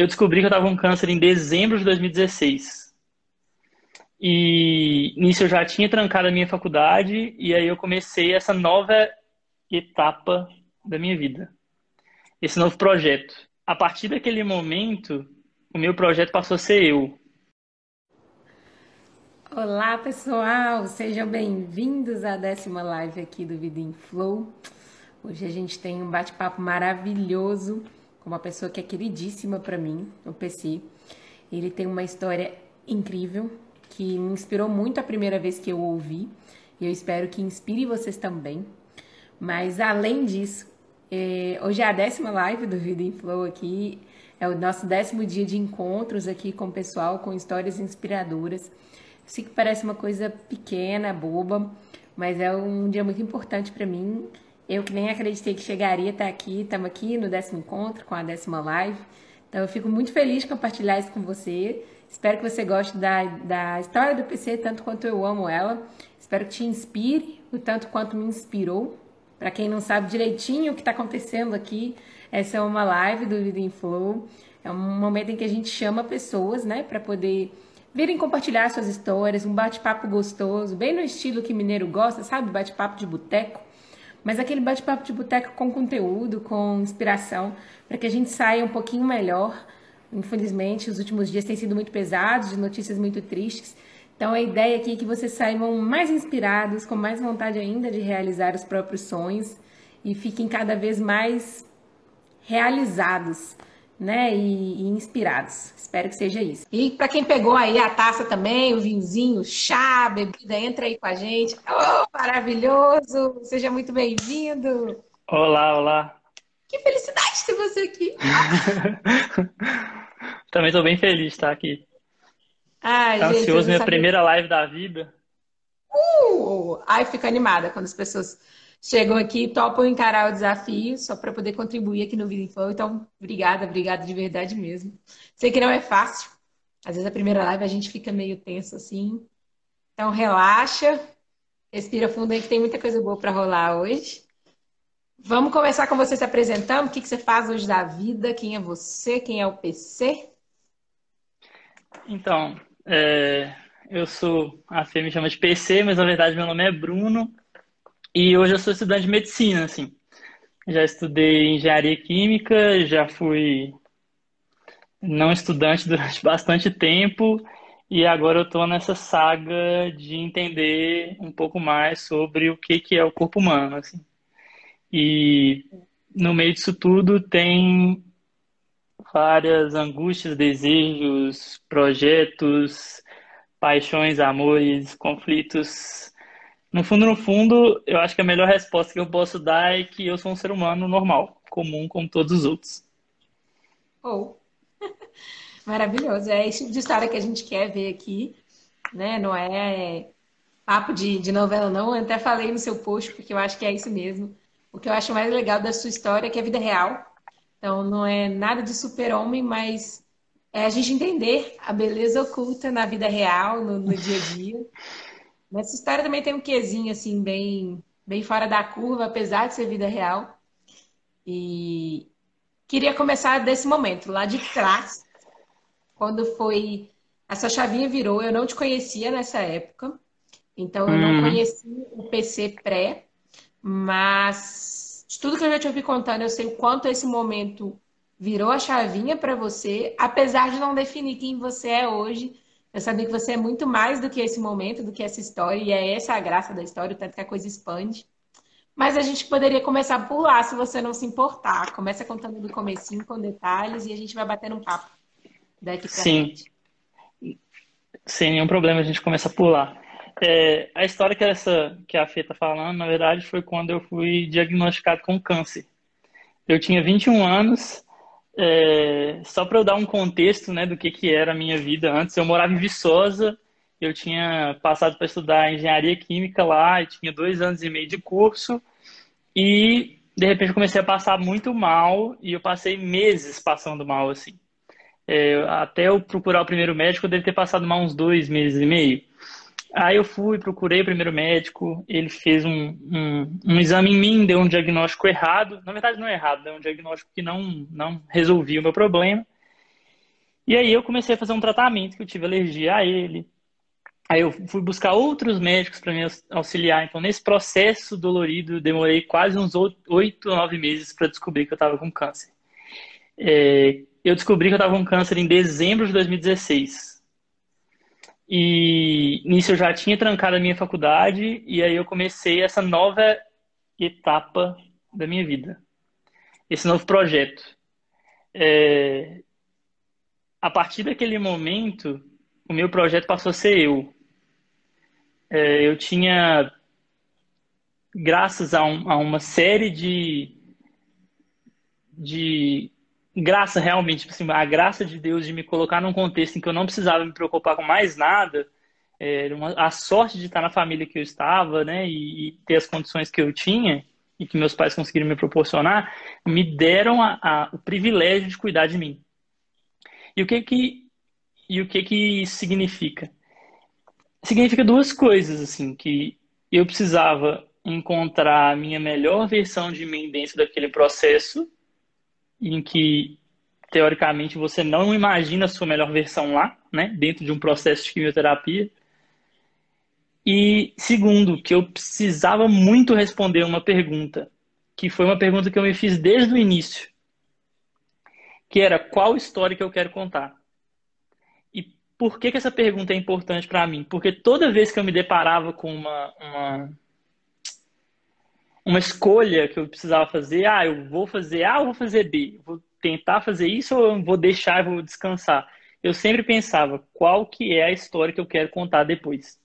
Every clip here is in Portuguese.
eu descobri que eu estava com câncer em dezembro de 2016. E nisso eu já tinha trancado a minha faculdade e aí eu comecei essa nova etapa da minha vida. Esse novo projeto. A partir daquele momento, o meu projeto passou a ser eu. Olá, pessoal! Sejam bem-vindos à décima live aqui do Vida em Flow. Hoje a gente tem um bate-papo maravilhoso uma pessoa que é queridíssima para mim, o PC. Ele tem uma história incrível que me inspirou muito a primeira vez que eu ouvi e eu espero que inspire vocês também. Mas além disso, é, hoje é a décima live do Vida em Flow aqui, é o nosso décimo dia de encontros aqui com o pessoal, com histórias inspiradoras. sei que parece uma coisa pequena, boba, mas é um dia muito importante para mim eu que nem acreditei que chegaria até aqui, estamos aqui no décimo encontro, com a décima live. Então eu fico muito feliz de compartilhar isso com você. Espero que você goste da, da história do PC tanto quanto eu amo ela. Espero que te inspire o tanto quanto me inspirou. Para quem não sabe direitinho o que está acontecendo aqui, essa é uma live do Vida em Flow. É um momento em que a gente chama pessoas, né, para poder virem compartilhar suas histórias, um bate-papo gostoso, bem no estilo que mineiro gosta, sabe? Bate-papo de boteco mas aquele bate-papo de boteco com conteúdo, com inspiração, para que a gente saia um pouquinho melhor. Infelizmente, os últimos dias têm sido muito pesados, de notícias muito tristes. Então, a ideia aqui é que vocês saiam mais inspirados, com mais vontade ainda de realizar os próprios sonhos e fiquem cada vez mais realizados né, e, e, inspirados. Espero que seja isso. E para quem pegou aí a taça também, o vinhozinho, chá, bebida, entra aí com a gente. Oh, maravilhoso! Seja muito bem-vindo. Olá, olá. Que felicidade ter você aqui. também estou bem feliz de estar aqui. Ai, tá gente, ansioso, minha primeira live da vida. Uh! Ai, fico animada quando as pessoas chegam aqui topam encarar o desafio só para poder contribuir aqui no Vida em Flow. Então, obrigada, obrigada de verdade mesmo. Sei que não é fácil. Às vezes a primeira live a gente fica meio tenso assim. Então, relaxa, respira fundo aí que tem muita coisa boa para rolar hoje. Vamos começar com você se apresentando. O que, que você faz hoje da vida? Quem é você? Quem é o PC? Então, é, eu sou. A Fê me chama de PC, mas na verdade meu nome é Bruno. E hoje eu sou estudante de medicina, assim. Já estudei engenharia química, já fui não estudante durante bastante tempo e agora eu estou nessa saga de entender um pouco mais sobre o que, que é o corpo humano, assim. E no meio disso tudo tem várias angústias, desejos, projetos, paixões, amores, conflitos no fundo, no fundo, eu acho que a melhor resposta que eu posso dar é que eu sou um ser humano normal, comum como todos os outros. Oh. Maravilhoso. É esse tipo de história que a gente quer ver aqui, né? Não é papo de, de novela, não. Eu até falei no seu post, porque eu acho que é isso mesmo. O que eu acho mais legal da sua história é que é vida real. Então, não é nada de super-homem, mas é a gente entender a beleza oculta na vida real, no, no dia a dia. Nessa história também tem um quesinho, assim, bem, bem fora da curva, apesar de ser vida real. E queria começar desse momento, lá de trás, quando foi. Essa chavinha virou, eu não te conhecia nessa época, então eu não uhum. conhecia o PC pré, mas de tudo que eu já te ouvi contando, eu sei o quanto esse momento virou a chavinha para você, apesar de não definir quem você é hoje eu sabia que você é muito mais do que esse momento, do que essa história, e é essa a graça da história, o tanto que a coisa expande. Mas a gente poderia começar por lá, se você não se importar. Começa contando do comecinho, com detalhes, e a gente vai batendo um papo daqui pra Sim. frente. Sem nenhum problema, a gente começa por lá. É, a história que, essa, que a Fê está falando, na verdade, foi quando eu fui diagnosticado com câncer. Eu tinha 21 anos é, só para eu dar um contexto né, do que, que era a minha vida antes, eu morava em Viçosa, eu tinha passado para estudar engenharia química lá, tinha dois anos e meio de curso, e de repente comecei a passar muito mal, e eu passei meses passando mal assim. É, até eu procurar o primeiro médico, eu deve ter passado mal uns dois meses e meio. Aí eu fui, procurei o primeiro médico, ele fez um, um, um, exame em mim, deu um diagnóstico errado. Na verdade, não é errado, deu um diagnóstico que não, não resolvia o meu problema. E aí eu comecei a fazer um tratamento que eu tive alergia a ele. Aí eu fui buscar outros médicos para me auxiliar. Então, nesse processo dolorido, demorei quase uns oito, nove meses para descobrir que eu estava com câncer. É, eu descobri que eu estava com câncer em dezembro de 2016. E nisso eu já tinha trancado a minha faculdade e aí eu comecei essa nova etapa da minha vida. Esse novo projeto. É, a partir daquele momento, o meu projeto passou a ser eu. É, eu tinha, graças a, um, a uma série de, de graça realmente, tipo assim, a graça de Deus de me colocar num contexto em que eu não precisava me preocupar com mais nada, é, uma, a sorte de estar na família que eu estava, né, e, e, ter as condições que eu tinha e que meus pais conseguiram me proporcionar, me deram a, a, o privilégio de cuidar de mim. E o que que e o que que significa? Significa duas coisas, assim, que eu precisava encontrar a minha melhor versão de mim dentro daquele processo em que teoricamente você não imagina a sua melhor versão lá, né, dentro de um processo de quimioterapia. E segundo, que eu precisava muito responder uma pergunta, que foi uma pergunta que eu me fiz desde o início que era qual história que eu quero contar. E por que, que essa pergunta é importante para mim? Porque toda vez que eu me deparava com uma, uma, uma escolha que eu precisava fazer, ah, eu vou fazer A ou vou fazer B? vou tentar fazer isso ou vou deixar e vou descansar? Eu sempre pensava qual que é a história que eu quero contar depois.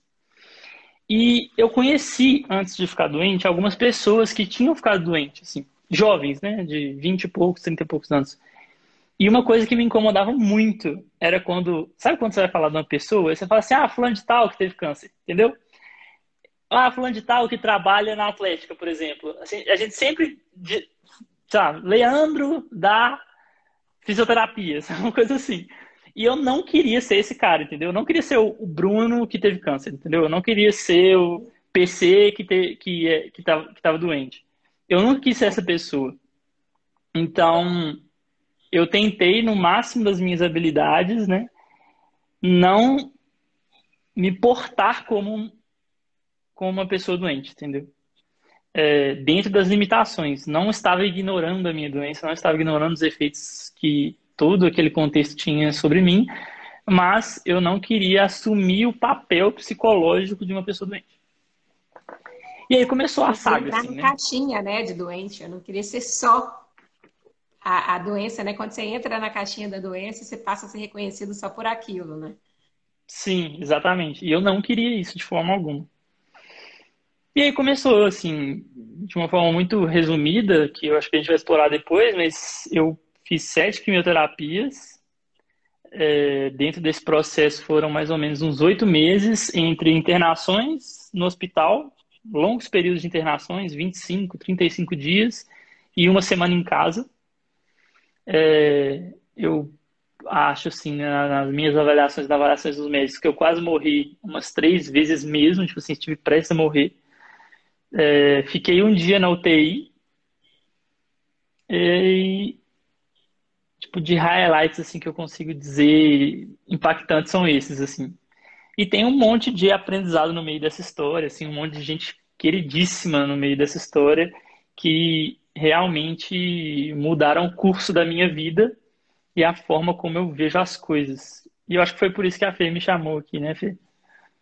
E eu conheci, antes de ficar doente, algumas pessoas que tinham ficado doentes, assim, jovens, né, de 20 e poucos, 30 e poucos anos. E uma coisa que me incomodava muito era quando. Sabe quando você vai falar de uma pessoa? Você fala assim, ah, fulano de tal que teve câncer, entendeu? Ah, fulano de tal que trabalha na Atlética, por exemplo. Assim, a gente sempre. Sabe, Leandro da fisioterapia, uma coisa assim. E eu não queria ser esse cara, entendeu? Eu não queria ser o Bruno que teve câncer, entendeu? Eu não queria ser o PC que, te, que, é, que, tava, que tava doente. Eu não quis ser essa pessoa. Então, eu tentei, no máximo das minhas habilidades, né, não me portar como, como uma pessoa doente, entendeu? É, dentro das limitações. Não estava ignorando a minha doença, não estava ignorando os efeitos que todo aquele contexto tinha sobre mim, mas eu não queria assumir o papel psicológico de uma pessoa doente. E aí começou a saga. Entrar assim, né? caixinha, né, de doente. Eu não queria ser só a, a doença, né? Quando você entra na caixinha da doença, você passa a ser reconhecido só por aquilo, né? Sim, exatamente. E eu não queria isso de forma alguma. E aí começou, assim, de uma forma muito resumida, que eu acho que a gente vai explorar depois, mas eu fiz sete quimioterapias. É, dentro desse processo foram mais ou menos uns oito meses entre internações no hospital, longos períodos de internações, 25, 35 dias, e uma semana em casa. É, eu acho, assim, nas minhas avaliações, nas avaliações dos médicos, que eu quase morri umas três vezes mesmo, tipo assim, estive prestes a morrer. É, fiquei um dia na UTI e, tipo, de highlights, assim, que eu consigo dizer impactantes são esses, assim. E tem um monte de aprendizado no meio dessa história, assim, um monte de gente queridíssima no meio dessa história que realmente mudaram o curso da minha vida e a forma como eu vejo as coisas. E eu acho que foi por isso que a Fê me chamou aqui, né, Fê?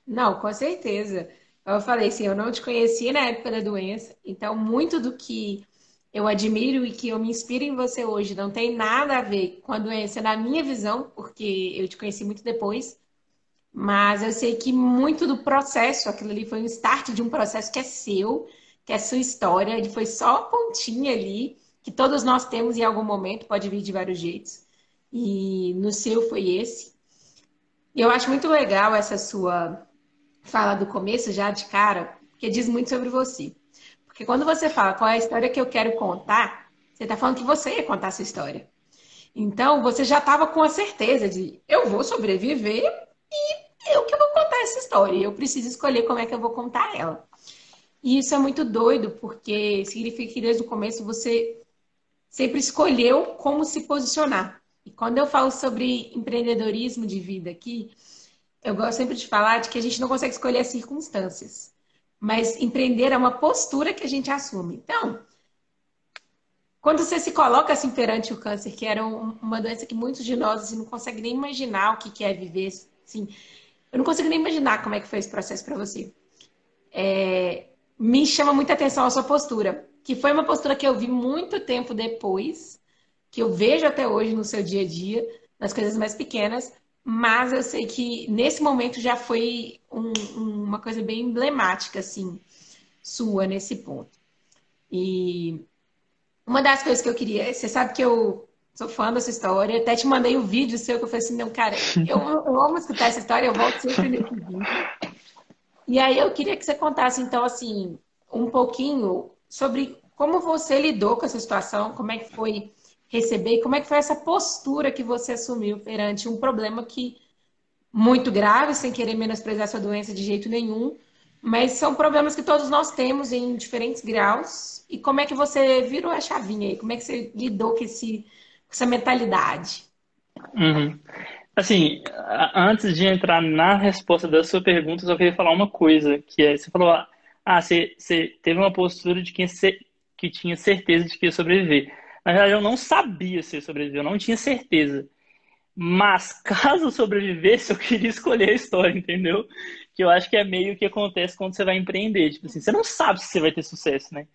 Não, com certeza. Eu falei assim, eu não te conhecia na época da doença, então muito do que eu admiro e que eu me inspiro em você hoje não tem nada a ver com a doença na minha visão, porque eu te conheci muito depois, mas eu sei que muito do processo, aquilo ali foi um start de um processo que é seu, que é sua história, foi só a pontinha ali, que todos nós temos em algum momento, pode vir de vários jeitos. E no seu foi esse. E eu acho muito legal essa sua fala do começo, já de cara, porque diz muito sobre você. Porque quando você fala qual é a história que eu quero contar, você está falando que você ia contar essa história. Então, você já estava com a certeza de eu vou sobreviver e eu que vou contar essa história. Eu preciso escolher como é que eu vou contar ela. E isso é muito doido, porque significa que desde o começo você sempre escolheu como se posicionar. E quando eu falo sobre empreendedorismo de vida aqui, eu gosto sempre de falar de que a gente não consegue escolher as circunstâncias, mas empreender é uma postura que a gente assume. Então, quando você se coloca assim perante o câncer, que era uma doença que muitos de nós assim, não conseguem nem imaginar o que é viver, assim, eu não consigo nem imaginar como é que foi esse processo para você. É, me chama muita atenção a sua postura, que foi uma postura que eu vi muito tempo depois, que eu vejo até hoje no seu dia a dia, nas coisas mais pequenas, mas eu sei que nesse momento já foi um, uma coisa bem emblemática, assim, sua nesse ponto. E uma das coisas que eu queria, você sabe que eu sou fã dessa história, até te mandei um vídeo seu que eu falei assim, não, cara, eu, eu amo escutar essa história, eu volto sempre nesse vídeo. E aí eu queria que você contasse, então, assim, um pouquinho sobre como você lidou com essa situação, como é que foi receber, como é que foi essa postura que você assumiu perante um problema que muito grave, sem querer menosprezar sua doença de jeito nenhum, mas são problemas que todos nós temos em diferentes graus. E como é que você virou a chavinha aí? Como é que você lidou com, esse, com essa mentalidade? Uhum. Assim, antes de entrar na resposta da sua pergunta, só queria falar uma coisa, que é, você falou, ah, você, você teve uma postura de quem que tinha certeza de que ia sobreviver. Na verdade, eu não sabia se ia sobreviver, eu não tinha certeza. Mas, caso eu sobrevivesse, eu queria escolher a história, entendeu? Que eu acho que é meio que acontece quando você vai empreender. Tipo assim, você não sabe se você vai ter sucesso, né?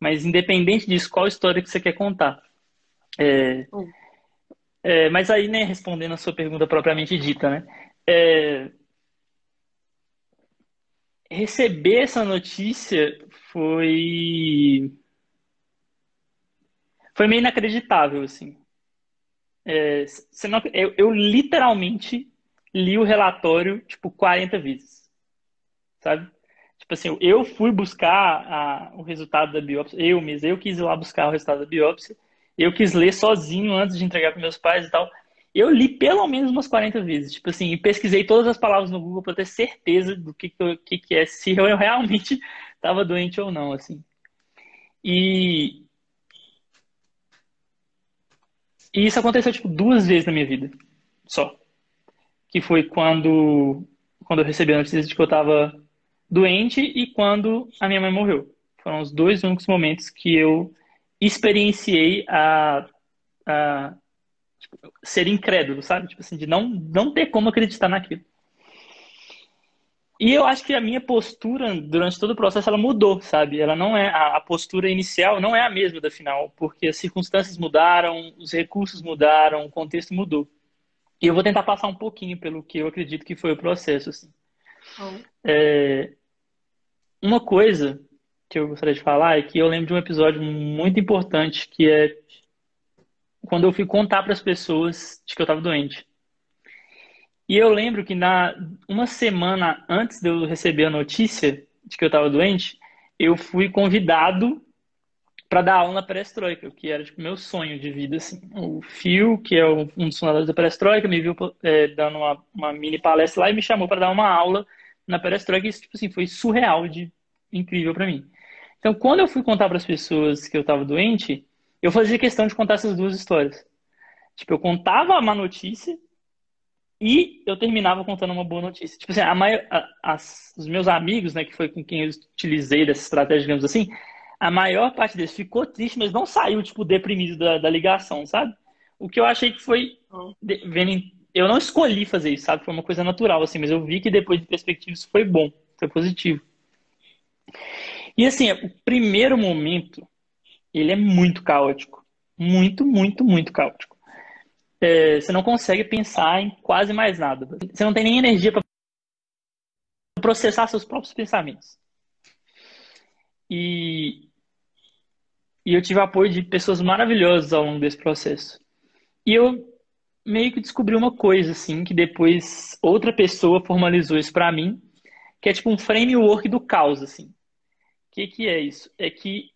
Mas, independente disso, qual história que você quer contar. É... Hum. É, mas aí, né, respondendo a sua pergunta propriamente dita, né? É, receber essa notícia foi foi meio inacreditável, assim. É, eu, eu, literalmente li o relatório, tipo, 40 vezes, sabe? Tipo assim, eu fui buscar a, o resultado da biópsia, eu mesmo, eu quis ir lá buscar o resultado da biópsia, eu quis ler sozinho antes de entregar para meus pais e tal. Eu li pelo menos umas 40 vezes, tipo assim, e pesquisei todas as palavras no Google para ter certeza do que, que, que é, se eu realmente estava doente ou não, assim. E, e isso aconteceu, tipo, duas vezes na minha vida, só. Que foi quando, quando eu recebi a notícia de que eu estava doente e quando a minha mãe morreu. Foram os dois únicos momentos que eu experienciei a, a tipo, ser incrédulo, sabe? Tipo assim, de não, não ter como acreditar naquilo. E eu acho que a minha postura durante todo o processo ela mudou, sabe? Ela não é a, postura inicial não é a mesma da final, porque as circunstâncias mudaram, os recursos mudaram, o contexto mudou. E eu vou tentar passar um pouquinho pelo que eu acredito que foi o processo, assim. Oh. É, uma coisa que eu gostaria de falar é que eu lembro de um episódio muito importante que é quando eu fui contar para as pessoas de que eu estava doente. E eu lembro que na uma semana antes de eu receber a notícia de que eu estava doente, eu fui convidado para dar aula na Perestroika, que era tipo meu sonho de vida assim. O Fio, que é um dos fundadores da Perestroika, me viu é, dando uma, uma, mini palestra lá e me chamou para dar uma aula na Perestroika. E isso tipo assim foi surreal de incrível para mim. Então, quando eu fui contar para as pessoas que eu estava doente, eu fazia questão de contar essas duas histórias. Tipo, eu contava a má notícia e eu terminava contando uma boa notícia. Tipo assim, a maior, a, as, os meus amigos, né, que foi com quem eu utilizei dessa estratégia, digamos assim, a maior parte deles ficou triste, mas não saiu, tipo, deprimido da, da ligação, sabe? O que eu achei que foi, vendo, eu não escolhi fazer isso, sabe? Foi uma coisa natural, assim, mas eu vi que depois de perspectiva isso foi bom, foi positivo. E assim, o primeiro momento, ele é muito caótico. Muito, muito, muito caótico. É, você não consegue pensar em quase mais nada. Você não tem nem energia para processar seus próprios pensamentos. E, e eu tive apoio de pessoas maravilhosas ao longo desse processo. E eu meio que descobri uma coisa, assim, que depois outra pessoa formalizou isso para mim, que é tipo um framework do caos, assim que, que é isso? É que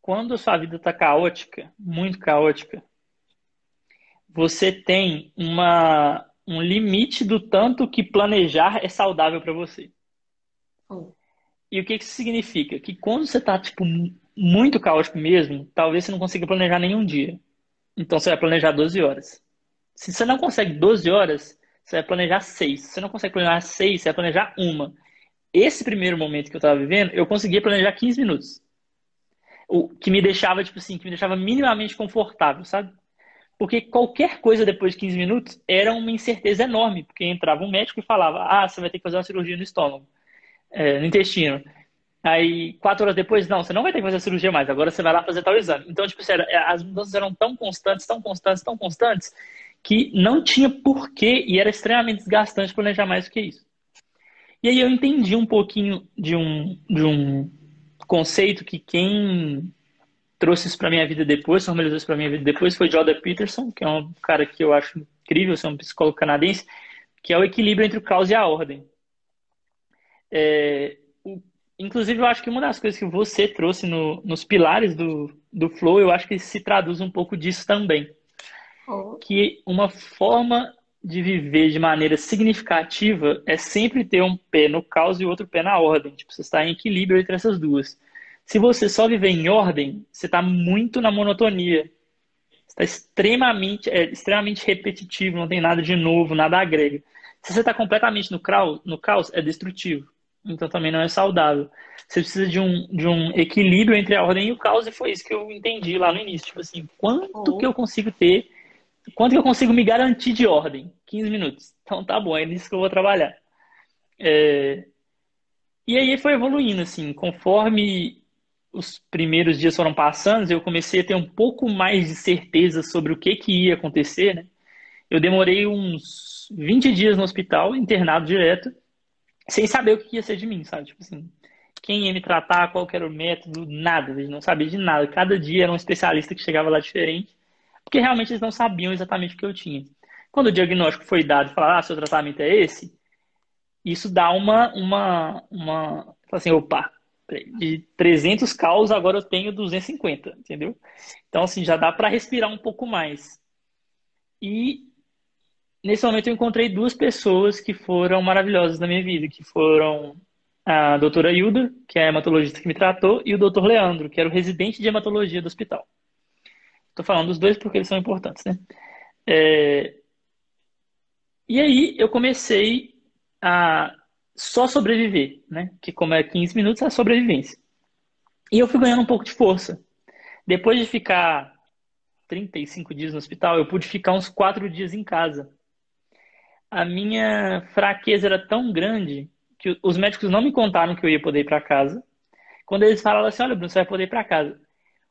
quando a sua vida está caótica, muito caótica, você tem uma, um limite do tanto que planejar é saudável para você. Oh. E o que, que isso significa? Que quando você está tipo, muito caótico mesmo, talvez você não consiga planejar nenhum dia. Então você vai planejar 12 horas. Se você não consegue 12 horas, você vai planejar 6. Se você não consegue planejar 6, você vai planejar uma. Esse primeiro momento que eu estava vivendo, eu conseguia planejar 15 minutos. O que me deixava, tipo assim, que me deixava minimamente confortável, sabe? Porque qualquer coisa depois de 15 minutos era uma incerteza enorme, porque entrava um médico e falava: ah, você vai ter que fazer uma cirurgia no estômago, é, no intestino. Aí, quatro horas depois, não, você não vai ter que fazer a cirurgia mais, agora você vai lá fazer tal exame. Então, tipo, sério, é, as mudanças eram tão constantes, tão constantes, tão constantes, que não tinha porquê e era extremamente desgastante planejar mais do que isso. E aí eu entendi um pouquinho de um, de um conceito que quem trouxe isso para minha vida depois, formalizou isso para minha vida depois, foi Jordan Peterson, que é um cara que eu acho incrível, é um psicólogo canadense, que é o equilíbrio entre o caos e a ordem. É, o, inclusive, eu acho que uma das coisas que você trouxe no, nos pilares do, do Flow, eu acho que se traduz um pouco disso também. Oh. Que uma forma de viver de maneira significativa é sempre ter um pé no caos e outro pé na ordem. Tipo, você está em equilíbrio entre essas duas. Se você só viver em ordem, você está muito na monotonia. Está extremamente, é, extremamente repetitivo, não tem nada de novo, nada agrega. Se você está completamente no caos, no caos, é destrutivo. Então também não é saudável. Você precisa de um, de um equilíbrio entre a ordem e o caos, e foi isso que eu entendi lá no início. Tipo assim, quanto oh. que eu consigo ter, quanto que eu consigo me garantir de ordem? 15 minutos. Então tá bom, é nisso que eu vou trabalhar. É... E aí foi evoluindo, assim, conforme os primeiros dias foram passando, eu comecei a ter um pouco mais de certeza sobre o que, que ia acontecer, né? Eu demorei uns 20 dias no hospital, internado direto, sem saber o que ia ser de mim, sabe? Tipo assim, quem ia me tratar, qual era o método, nada, eles não sabiam de nada. Cada dia era um especialista que chegava lá diferente, porque realmente eles não sabiam exatamente o que eu tinha. Quando o diagnóstico foi dado falaram, ah, seu tratamento é esse, isso dá uma, uma, uma, assim, opa, de 300 caos, agora eu tenho 250, entendeu? Então, assim, já dá para respirar um pouco mais. E nesse momento eu encontrei duas pessoas que foram maravilhosas na minha vida, que foram a doutora Hilda, que é a hematologista que me tratou, e o doutor Leandro, que era o residente de hematologia do hospital. Estou falando dos dois porque eles são importantes, né? É... E aí eu comecei a só sobreviver, né? Que como é 15 minutos, é a sobrevivência. E eu fui ganhando um pouco de força. Depois de ficar 35 dias no hospital, eu pude ficar uns 4 dias em casa. A minha fraqueza era tão grande que os médicos não me contaram que eu ia poder ir para casa. Quando eles falaram assim, olha, Bruno, você vai poder ir para casa.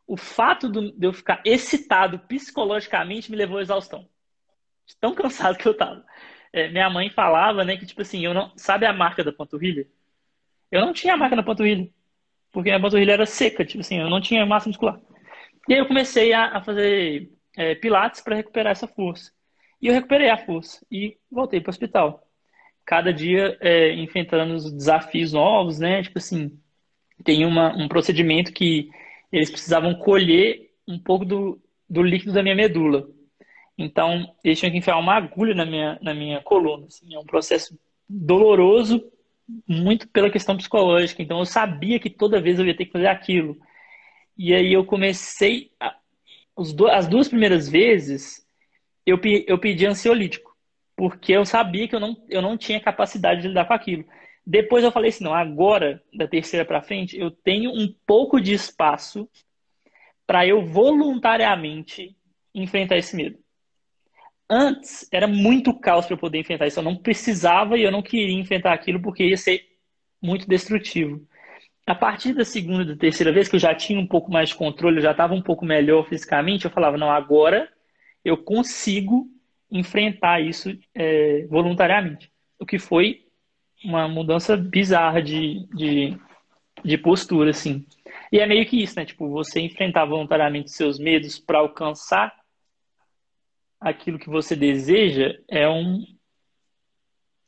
O fato de eu ficar excitado psicologicamente me levou à exaustão. Tão cansado que eu tava é, minha mãe falava, né, que tipo assim, eu não. Sabe a marca da panturrilha? Eu não tinha a marca na panturrilha. Porque a panturrilha era seca, tipo assim, eu não tinha massa muscular. E aí eu comecei a, a fazer é, pilates para recuperar essa força. E eu recuperei a força e voltei para o hospital. Cada dia é, enfrentando os desafios novos, né? Tipo assim, tem uma, um procedimento que eles precisavam colher um pouco do, do líquido da minha medula. Então, eles tinham que enfiar uma agulha na minha, na minha coluna. Assim, é um processo doloroso, muito pela questão psicológica. Então, eu sabia que toda vez eu ia ter que fazer aquilo. E aí eu comecei. A, as duas primeiras vezes, eu, eu pedi ansiolítico. Porque eu sabia que eu não, eu não tinha capacidade de lidar com aquilo. Depois eu falei assim: não, agora, da terceira para frente, eu tenho um pouco de espaço para eu voluntariamente enfrentar esse medo. Antes era muito caos para eu poder enfrentar isso. Eu não precisava e eu não queria enfrentar aquilo porque ia ser muito destrutivo. A partir da segunda e da terceira vez que eu já tinha um pouco mais de controle, eu já estava um pouco melhor fisicamente, eu falava, não, agora eu consigo enfrentar isso é, voluntariamente. O que foi uma mudança bizarra de, de, de postura, assim. E é meio que isso, né? Tipo, você enfrentar voluntariamente seus medos para alcançar aquilo que você deseja é um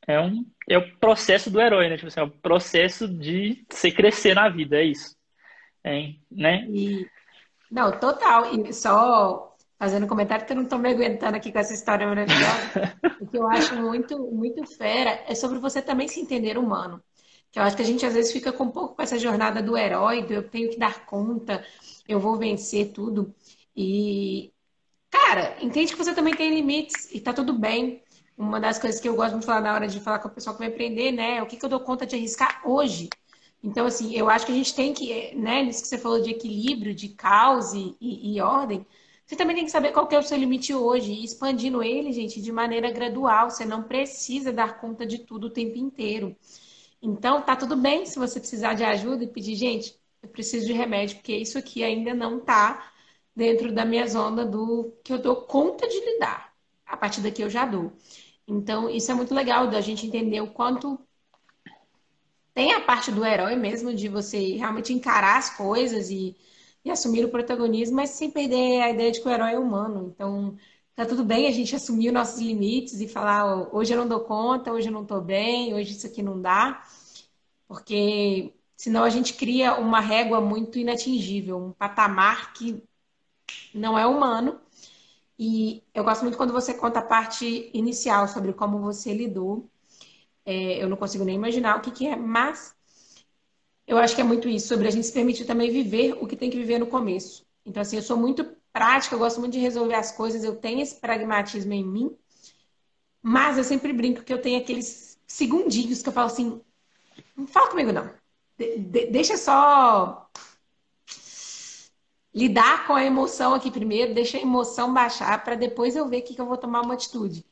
é um é o processo do herói, né? Tipo assim, é o processo de você crescer na vida, é isso. É, né? E, não, total. E só fazendo um comentário que eu não estou me aguentando aqui com essa história maravilhosa. o que eu acho muito, muito fera é sobre você também se entender humano. Que eu acho que a gente às vezes fica com um pouco com essa jornada do herói, do eu tenho que dar conta, eu vou vencer tudo. E cara, entende que você também tem limites e tá tudo bem. Uma das coisas que eu gosto de falar na hora de falar com o pessoal que vai aprender, né? É o que, que eu dou conta de arriscar hoje. Então, assim, eu acho que a gente tem que, né, nisso que você falou de equilíbrio, de caos e, e, e ordem, você também tem que saber qual que é o seu limite hoje e expandindo ele, gente, de maneira gradual. Você não precisa dar conta de tudo o tempo inteiro. Então, tá tudo bem se você precisar de ajuda e pedir, gente, eu preciso de remédio, porque isso aqui ainda não tá dentro da minha zona do que eu dou conta de lidar. A partir daqui eu já dou. Então, isso é muito legal da gente entender o quanto tem a parte do herói mesmo, de você realmente encarar as coisas e, e assumir o protagonismo, mas sem perder a ideia de que o herói é humano. Então, tá tudo bem a gente assumir os nossos limites e falar, hoje eu não dou conta, hoje eu não tô bem, hoje isso aqui não dá, porque senão a gente cria uma régua muito inatingível, um patamar que não é humano. E eu gosto muito quando você conta a parte inicial sobre como você lidou é, eu não consigo nem imaginar o que, que é, mas eu acho que é muito isso, sobre a gente se permitir também viver o que tem que viver no começo. Então, assim, eu sou muito prática, eu gosto muito de resolver as coisas, eu tenho esse pragmatismo em mim, mas eu sempre brinco que eu tenho aqueles segundinhos que eu falo assim: não fala comigo, não. De de deixa só lidar com a emoção aqui primeiro, deixa a emoção baixar para depois eu ver que, que eu vou tomar uma atitude.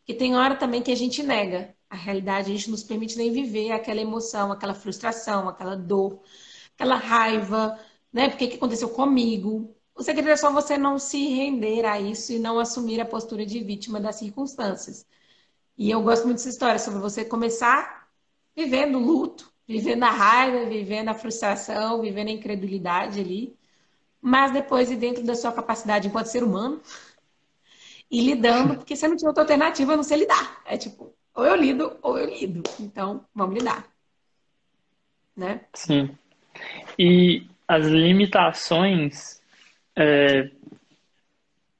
Porque tem hora também que a gente nega a realidade, a gente não nos permite nem viver aquela emoção, aquela frustração, aquela dor, aquela raiva, né? Porque que aconteceu comigo? O segredo é só você não se render a isso e não assumir a postura de vítima das circunstâncias. E eu gosto muito dessa história sobre você começar vivendo o luto, vivendo a raiva, vivendo a frustração, vivendo a incredulidade ali, mas depois e dentro da sua capacidade enquanto ser humano e lidando, porque você não tinha outra alternativa a não ser lidar. É tipo, ou eu lido ou eu lido. Então, vamos lidar. Né? Sim. E as limitações, é,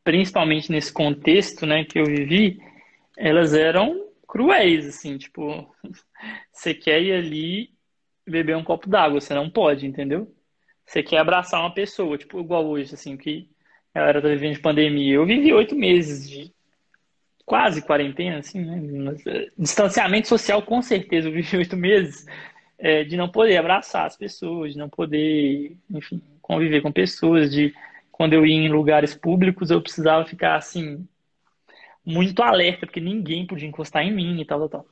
principalmente nesse contexto né, que eu vivi, elas eram cruéis, assim, tipo, você quer ir ali beber um copo d'água, você não pode, entendeu? Você quer abraçar uma pessoa, tipo, igual hoje, assim, que a galera tá vivendo de pandemia. Eu vivi oito meses de quase quarentena, assim, né? Eh, distanciamento social, com certeza, eu vivi oito meses é, de não poder abraçar as pessoas, de não poder, enfim, conviver com pessoas, de quando eu ia em lugares públicos eu precisava ficar, assim, muito alerta, porque ninguém podia encostar em mim e tal, tal, tal.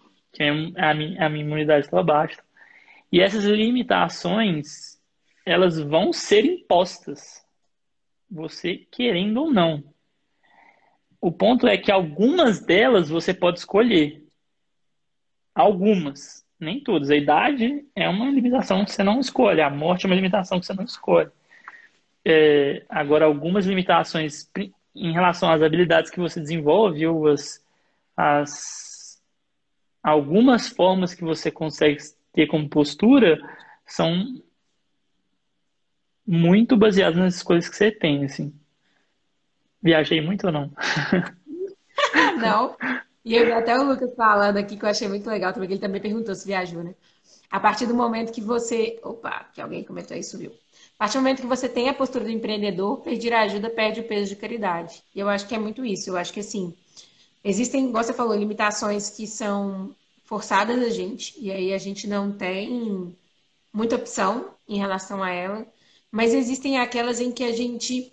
A minha, a minha imunidade estava baixa. E essas limitações, elas vão ser impostas, você querendo ou não. O ponto é que algumas delas você pode escolher. Algumas, nem todas. A idade é uma limitação que você não escolhe. A morte é uma limitação que você não escolhe. É, agora, algumas limitações em relação às habilidades que você desenvolve ou as, as algumas formas que você consegue ter como postura são muito baseadas nas escolhas que você tem, assim. Viajei muito ou não? não. E eu até o Lucas falando aqui que eu achei muito legal também, ele também perguntou se viajou, né? A partir do momento que você. Opa, que alguém comentou aí, subiu. A partir do momento que você tem a postura do empreendedor, pedir ajuda perde o peso de caridade. E eu acho que é muito isso. Eu acho que assim, existem, como você falou, limitações que são forçadas a gente, e aí a gente não tem muita opção em relação a ela, mas existem aquelas em que a gente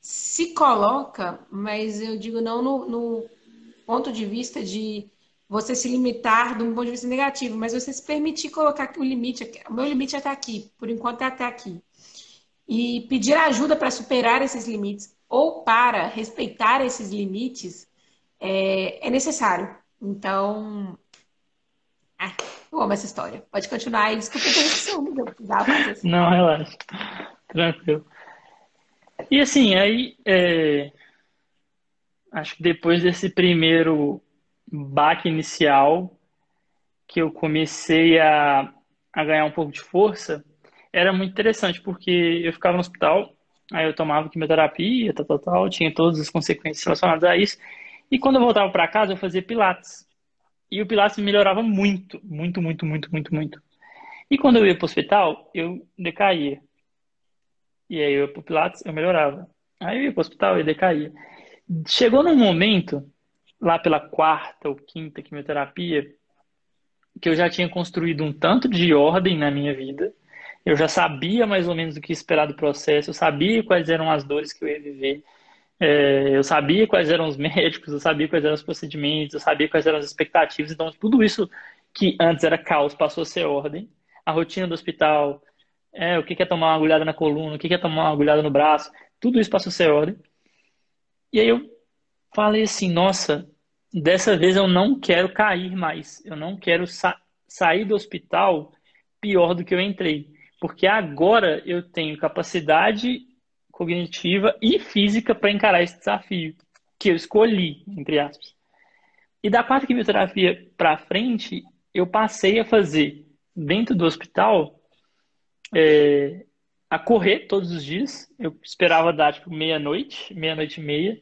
se coloca, mas eu digo não no, no ponto de vista de você se limitar de um ponto de vista negativo, mas você se permitir colocar o limite, o meu limite é até aqui, por enquanto é até aqui. E pedir ajuda para superar esses limites ou para respeitar esses limites é, é necessário. Então, ah, eu amo essa história. Pode continuar aí, desculpa a interrupção, Não, relaxa. Tranquilo. E assim, aí é, acho que depois desse primeiro baque inicial, que eu comecei a, a ganhar um pouco de força, era muito interessante, porque eu ficava no hospital, aí eu tomava quimioterapia, tal, tal, tal, tinha todas as consequências relacionadas a isso, e quando eu voltava para casa, eu fazia pilates. E o pilates me melhorava muito, muito, muito, muito, muito, muito. E quando eu ia para o hospital, eu decaía. E aí eu ia pro Pilates, eu melhorava. Aí eu ia pro hospital e decaía. chegou num momento, lá pela quarta ou quinta quimioterapia, que eu já tinha construído um tanto de ordem na minha vida. Eu já sabia mais ou menos o que esperar do processo, eu sabia quais eram as dores que eu ia viver, é, eu sabia quais eram os médicos, eu sabia quais eram os procedimentos, eu sabia quais eram as expectativas. Então, tudo isso que antes era caos passou a ser ordem. A rotina do hospital, é, o que é tomar uma agulhada na coluna, o que é tomar uma agulhada no braço, tudo isso passou a ser ordem. E aí eu falei assim, nossa, dessa vez eu não quero cair mais, eu não quero sa sair do hospital pior do que eu entrei, porque agora eu tenho capacidade cognitiva e física para encarar esse desafio que eu escolhi, entre aspas. E da quarta quimioterapia para frente, eu passei a fazer dentro do hospital é, a correr todos os dias. Eu esperava dar tipo meia-noite, meia-noite e meia.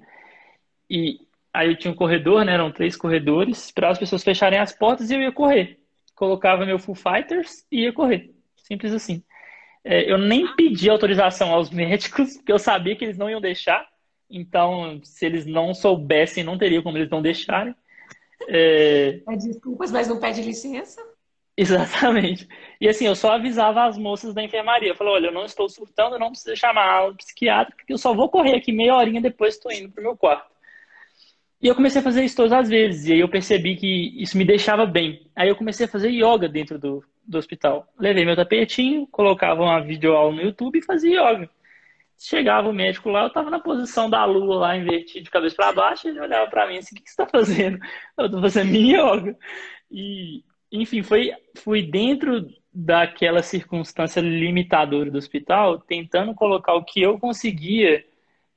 E aí eu tinha um corredor, né? Eram três corredores. Esperava as pessoas fecharem as portas e eu ia correr. Colocava meu Full Fighters e ia correr. Simples assim. É, eu nem pedi autorização aos médicos, porque eu sabia que eles não iam deixar. Então, se eles não soubessem, não teria como eles não deixarem. É... Desculpas, mas não pede licença? Exatamente. E assim, eu só avisava as moças da enfermaria. Eu falei, olha, eu não estou surtando, não precisa chamar o psiquiatra, porque eu só vou correr aqui meia horinha depois estou indo para o meu quarto. E eu comecei a fazer isso todas as vezes, e aí eu percebi que isso me deixava bem. Aí eu comecei a fazer yoga dentro do, do hospital. Levei meu tapetinho, colocava uma videoaula no YouTube e fazia yoga. Chegava o médico lá, eu estava na posição da lua lá, invertido de cabeça para baixo, e ele olhava para mim assim, o que, que você está fazendo? Eu estou fazendo minha yoga. E enfim, foi, fui dentro daquela circunstância limitadora do hospital, tentando colocar o que eu conseguia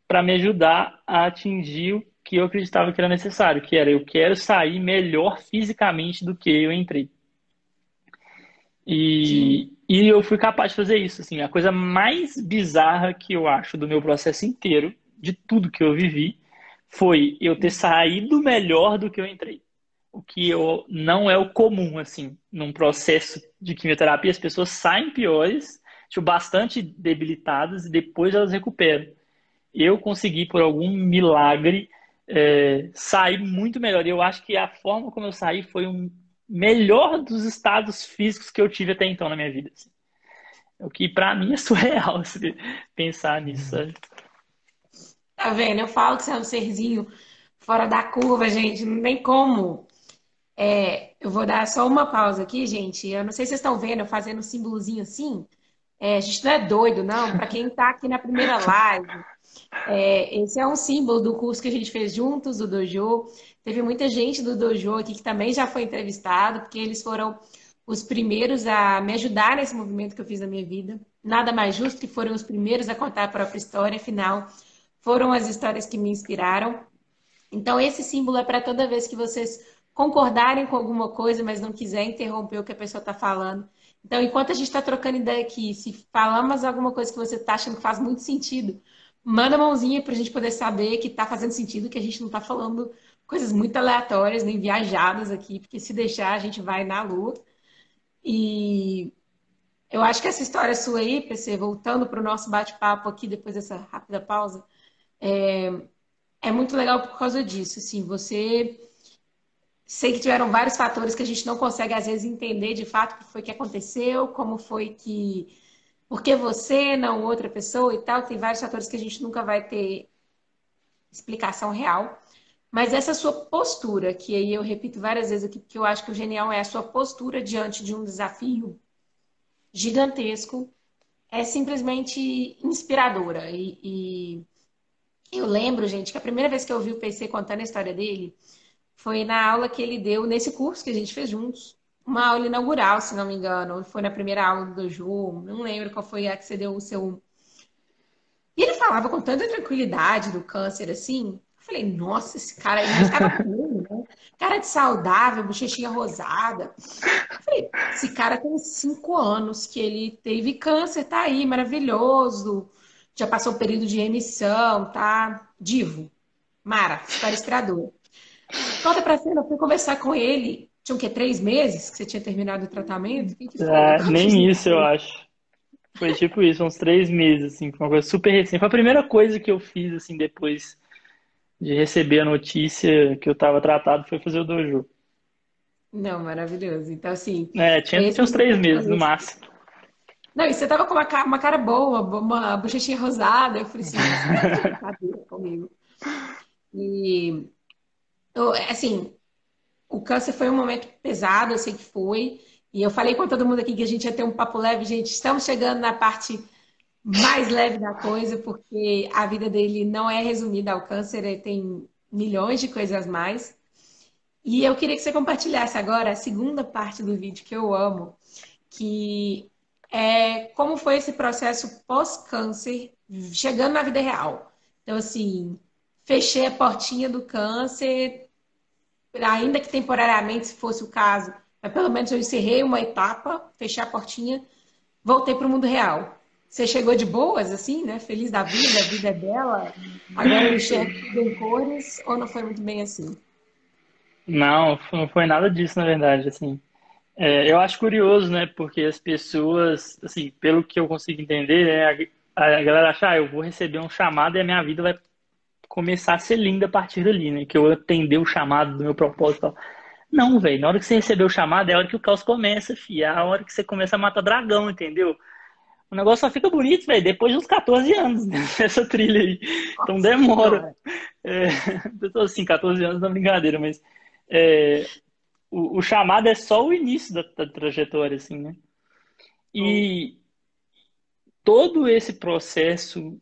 para me ajudar a atingir o que eu acreditava que era necessário, que era eu quero sair melhor fisicamente do que eu entrei. E, e eu fui capaz de fazer isso. Assim, a coisa mais bizarra que eu acho do meu processo inteiro, de tudo que eu vivi, foi eu ter saído melhor do que eu entrei que eu, não é o comum, assim, num processo de quimioterapia, as pessoas saem piores, tipo, bastante debilitadas e depois elas recuperam. Eu consegui, por algum milagre, é, sair muito melhor. Eu acho que a forma como eu saí foi o melhor dos estados físicos que eu tive até então na minha vida. Assim. O que para mim é surreal assim, pensar nisso. Sabe? Tá vendo? Eu falo que você é um serzinho fora da curva, gente. Não tem como é, eu vou dar só uma pausa aqui, gente. Eu não sei se vocês estão vendo, eu fazendo um símbolozinho assim. É, a gente não é doido, não. Para quem está aqui na primeira live, é, esse é um símbolo do curso que a gente fez juntos, do Dojo. Teve muita gente do Dojo aqui que também já foi entrevistado, porque eles foram os primeiros a me ajudar nesse movimento que eu fiz na minha vida. Nada mais justo que foram os primeiros a contar a própria história, afinal, foram as histórias que me inspiraram. Então, esse símbolo é para toda vez que vocês concordarem com alguma coisa, mas não quiser interromper o que a pessoa está falando. Então, enquanto a gente está trocando ideia aqui, se falamos alguma coisa que você está achando que faz muito sentido, manda a mãozinha para a gente poder saber que está fazendo sentido, que a gente não está falando coisas muito aleatórias, nem viajadas aqui, porque se deixar a gente vai na lua. E eu acho que essa história sua aí, PC, voltando para o nosso bate-papo aqui depois dessa rápida pausa, é, é muito legal por causa disso. Assim, você Sei que tiveram vários fatores que a gente não consegue, às vezes, entender de fato o que foi que aconteceu, como foi que. Por que você, não outra pessoa e tal. Tem vários fatores que a gente nunca vai ter explicação real. Mas essa sua postura, que aí eu repito várias vezes aqui, porque eu acho que o genial é a sua postura diante de um desafio gigantesco, é simplesmente inspiradora. E, e eu lembro, gente, que a primeira vez que eu vi o PC contando a história dele, foi na aula que ele deu nesse curso que a gente fez juntos. Uma aula inaugural, se não me engano. Foi na primeira aula do Ju. Não lembro qual foi a que você deu o seu. E ele falava com tanta tranquilidade do câncer assim. Eu falei, nossa, esse cara aí estava bom, né? Cara de saudável, bochechinha rosada. Eu falei, esse cara tem cinco anos que ele teve câncer, tá aí, maravilhoso. Já passou o período de remissão, tá? Divo. Mara, história inspiradora. Conta pra cena, eu fui conversar com ele. Tinha o quê? Três meses que você tinha terminado o tratamento? Que que é, nem isso, eu acho. Foi tipo isso, uns três meses, assim, uma coisa super recente. Foi a primeira coisa que eu fiz, assim, depois de receber a notícia que eu estava tratado foi fazer o dojo. Não, maravilhoso. Então, assim. É, tinha, tinha uns três meses no máximo. Não, e você tava com uma cara, uma cara boa, uma bochechinha rosada. Eu falei assim, brincadeira comigo. E, assim, o câncer foi um momento pesado, eu sei que foi. E eu falei com todo mundo aqui que a gente ia ter um papo leve. Gente, estamos chegando na parte mais leve da coisa, porque a vida dele não é resumida ao câncer, ele tem milhões de coisas mais. E eu queria que você compartilhasse agora a segunda parte do vídeo que eu amo, que é como foi esse processo pós-câncer, chegando na vida real. Então, assim, fechei a portinha do câncer, ainda que temporariamente, se fosse o caso, mas pelo menos eu encerrei uma etapa, fechei a portinha, voltei para o mundo real. Você chegou de boas, assim, né? Feliz da vida, a vida é bela. Agora eu enxergo tudo em cores, ou não foi muito bem assim? Não, não foi nada disso, na verdade, assim. É, eu acho curioso, né? Porque as pessoas, assim, pelo que eu consigo entender, né, a, a galera acha, ah, eu vou receber um chamado e a minha vida vai começar a ser linda a partir dali, né? Que eu atender o chamado do meu propósito. Não, velho. Na hora que você receber o chamado é a hora que o caos começa, fi. É a hora que você começa a matar dragão, entendeu? O negócio só fica bonito, velho, depois dos 14 anos nessa né, trilha aí. Então demora. É, eu tô assim, 14 anos na brincadeira, mas é, o, o, chamado é só o início da, da trajetória, assim, né? E todo esse processo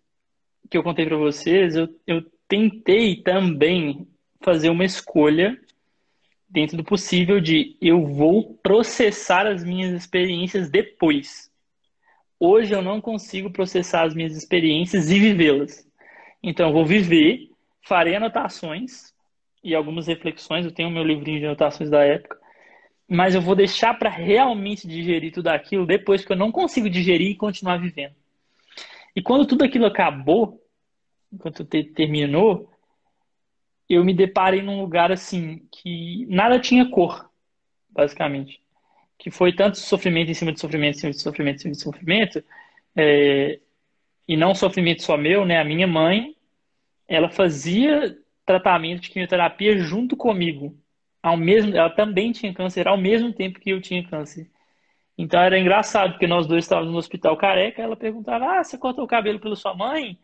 que eu contei para vocês, eu, eu tentei também fazer uma escolha dentro do possível de eu vou processar as minhas experiências depois. Hoje eu não consigo processar as minhas experiências e vivê-las. Então eu vou viver, farei anotações e algumas reflexões. Eu tenho meu livrinho de anotações da época, mas eu vou deixar para realmente digerir tudo aquilo depois que eu não consigo digerir e continuar vivendo. E quando tudo aquilo acabou, enquanto terminou, eu me deparei num lugar assim que nada tinha cor, basicamente que foi tanto sofrimento em cima de sofrimento, em cima de sofrimento, em cima de sofrimento, é, e não sofrimento só meu, né? A minha mãe, ela fazia tratamento de quimioterapia junto comigo, ao mesmo, ela também tinha câncer ao mesmo tempo que eu tinha câncer. Então era engraçado, porque nós dois estávamos no hospital careca, ela perguntava, ah, você cortou o cabelo pela sua mãe?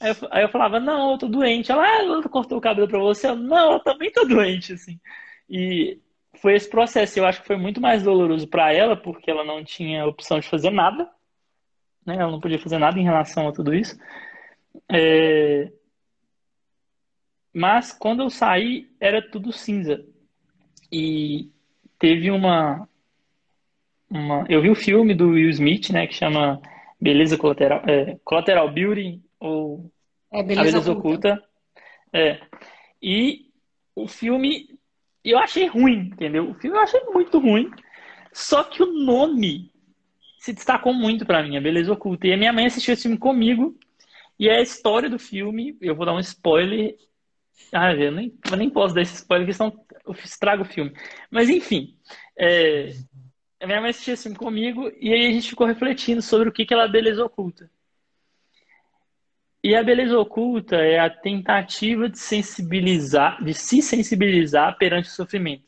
Aí eu, aí eu falava, não, eu tô doente. Ela, ah, ela cortou o cabelo para você? Eu, não, eu também tô doente, assim. E foi esse processo. Eu acho que foi muito mais doloroso para ela, porque ela não tinha opção de fazer nada, né? Ela não podia fazer nada em relação a tudo isso. É... Mas quando eu saí, era tudo cinza. E teve uma, uma. Eu vi o um filme do Will Smith, né? Que chama Beleza Colateral, é, Collateral Beauty, ou é, Beleza, Beleza Oculta. Oculta. É. E o filme eu achei ruim, entendeu? O filme eu achei muito ruim. Só que o nome se destacou muito para mim, a Beleza Oculta. E a minha mãe assistiu esse filme comigo. E é a história do filme, eu vou dar um spoiler. Ah, eu nem, eu nem posso dar esse spoiler, porque senão eu estrago o filme. Mas enfim, é, a minha mãe assistiu esse filme comigo e aí a gente ficou refletindo sobre o que, que ela é Beleza Oculta. E a beleza oculta é a tentativa de sensibilizar, de se sensibilizar perante o sofrimento.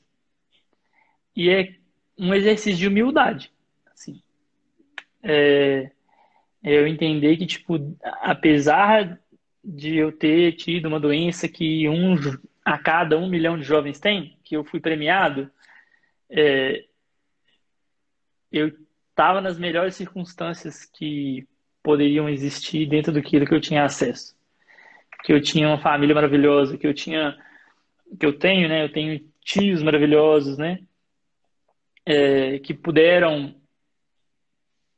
E é um exercício de humildade. Assim. É eu entender que, tipo, apesar de eu ter tido uma doença que um a cada um milhão de jovens tem, que eu fui premiado, é, eu estava nas melhores circunstâncias que poderiam existir dentro daquilo que eu tinha acesso. Que eu tinha uma família maravilhosa, que eu tinha, que eu tenho, né? Eu tenho tios maravilhosos, né? É, que puderam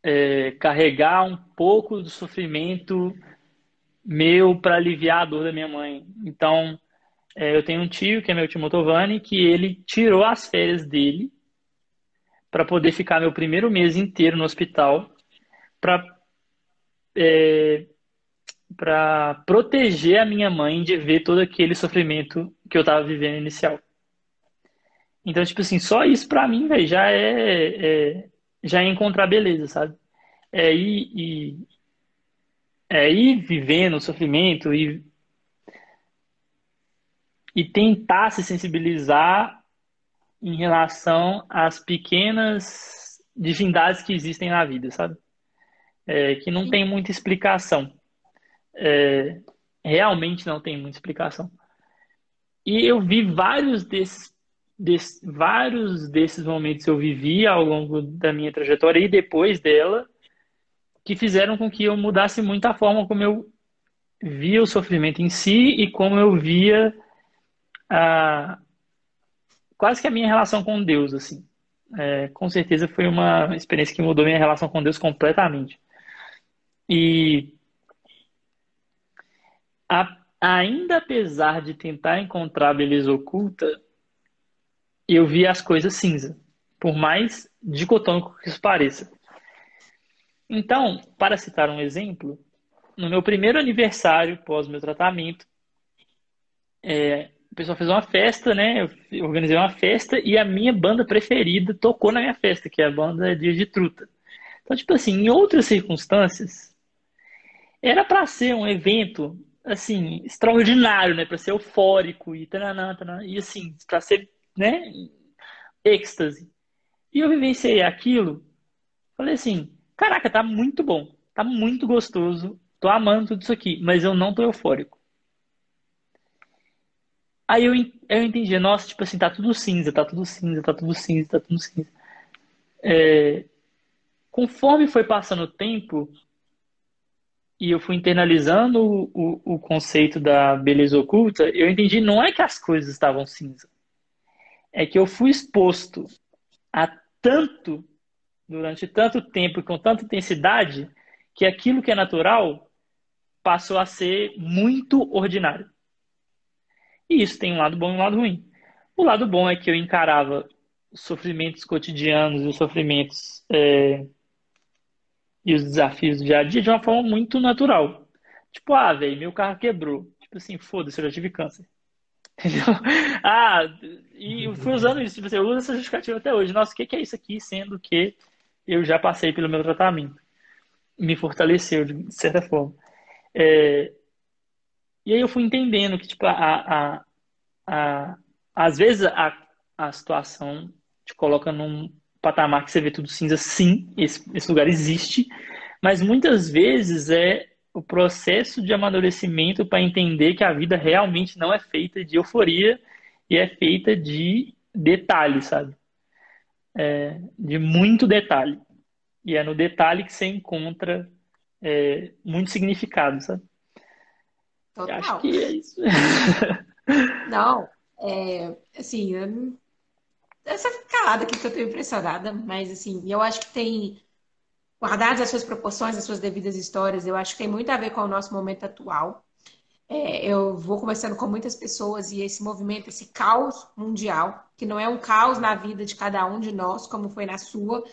é, carregar um pouco do sofrimento meu para aliviar a dor da minha mãe. Então, é, eu tenho um tio, que é meu tio Motovani, que ele tirou as férias dele para poder ficar meu primeiro mês inteiro no hospital para é, para proteger a minha mãe de ver todo aquele sofrimento que eu tava vivendo inicial. Então, tipo assim, só isso pra mim, velho, já é, é, já é encontrar beleza, sabe? É ir, ir, é ir vivendo o sofrimento e e tentar se sensibilizar em relação às pequenas divindades que existem na vida, sabe? É, que não tem muita explicação. É, realmente não tem muita explicação. E eu vi vários desses, desses, vários desses momentos eu vivi ao longo da minha trajetória e depois dela, que fizeram com que eu mudasse muito a forma como eu via o sofrimento em si e como eu via a, quase que a minha relação com Deus, assim. É, com certeza foi uma experiência que mudou minha relação com Deus completamente. E a, ainda apesar de tentar encontrar a beleza oculta, eu vi as coisas cinza, por mais dicotômico que isso pareça. Então, para citar um exemplo, no meu primeiro aniversário pós meu tratamento, é, o pessoal fez uma festa, né? Eu organizei uma festa e a minha banda preferida tocou na minha festa, que é a banda Dia de Truta. Então, tipo assim, em outras circunstâncias, era para ser um evento assim extraordinário, né? Para ser eufórico e tananã, tananã, e assim, para ser, né? êxtase. E eu vivenciei aquilo, falei assim, caraca, tá muito bom, tá muito gostoso, tô amando tudo isso aqui, mas eu não tô eufórico. Aí eu, eu entendi, nossa, tipo assim, tá tudo cinza, tá tudo cinza, tá tudo cinza, tá tudo cinza. É, conforme foi passando o tempo e eu fui internalizando o, o, o conceito da beleza oculta, eu entendi não é que as coisas estavam cinza, é que eu fui exposto a tanto, durante tanto tempo e com tanta intensidade, que aquilo que é natural passou a ser muito ordinário. E isso tem um lado bom e um lado ruim. O lado bom é que eu encarava os sofrimentos cotidianos e os sofrimentos é, e os desafios do dia a dia de uma forma muito natural. Tipo, ah, velho, meu carro quebrou. Tipo assim, foda-se, eu já tive câncer. Entendeu? Ah, e eu fui usando isso. Tipo assim, eu uso essa justificativa até hoje. Nossa, o que é isso aqui? Sendo que eu já passei pelo meu tratamento. Me fortaleceu, de certa forma. É, e aí eu fui entendendo que, tipo, a, a, a, às vezes a, a situação te coloca num patamar que você vê tudo cinza, sim, esse, esse lugar existe, mas muitas vezes é o processo de amadurecimento para entender que a vida realmente não é feita de euforia e é feita de detalhe, sabe? É, de muito detalhe. E é no detalhe que você encontra é, muito significado, sabe? Total. Acho que é isso. Não, é, assim, essa calada aqui que eu tô impressionada, mas assim, eu acho que tem, guardadas as suas proporções, as suas devidas histórias, eu acho que tem muito a ver com o nosso momento atual. É, eu vou conversando com muitas pessoas e esse movimento, esse caos mundial, que não é um caos na vida de cada um de nós, como foi na sua,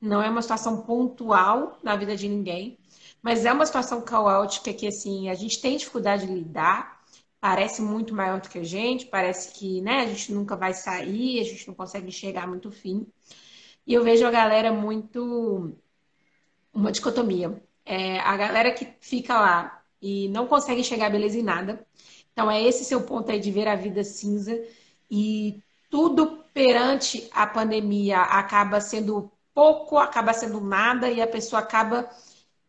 não é uma situação pontual na vida de ninguém, mas é uma situação caótica que, assim, a gente tem dificuldade de lidar, parece muito maior do que a gente, parece que, né, a gente nunca vai sair, a gente não consegue enxergar muito fim. E eu vejo a galera muito... uma dicotomia. É, a galera que fica lá e não consegue enxergar beleza em nada. Então, é esse seu ponto aí de ver a vida cinza e tudo perante a pandemia acaba sendo pouco, acaba sendo nada e a pessoa acaba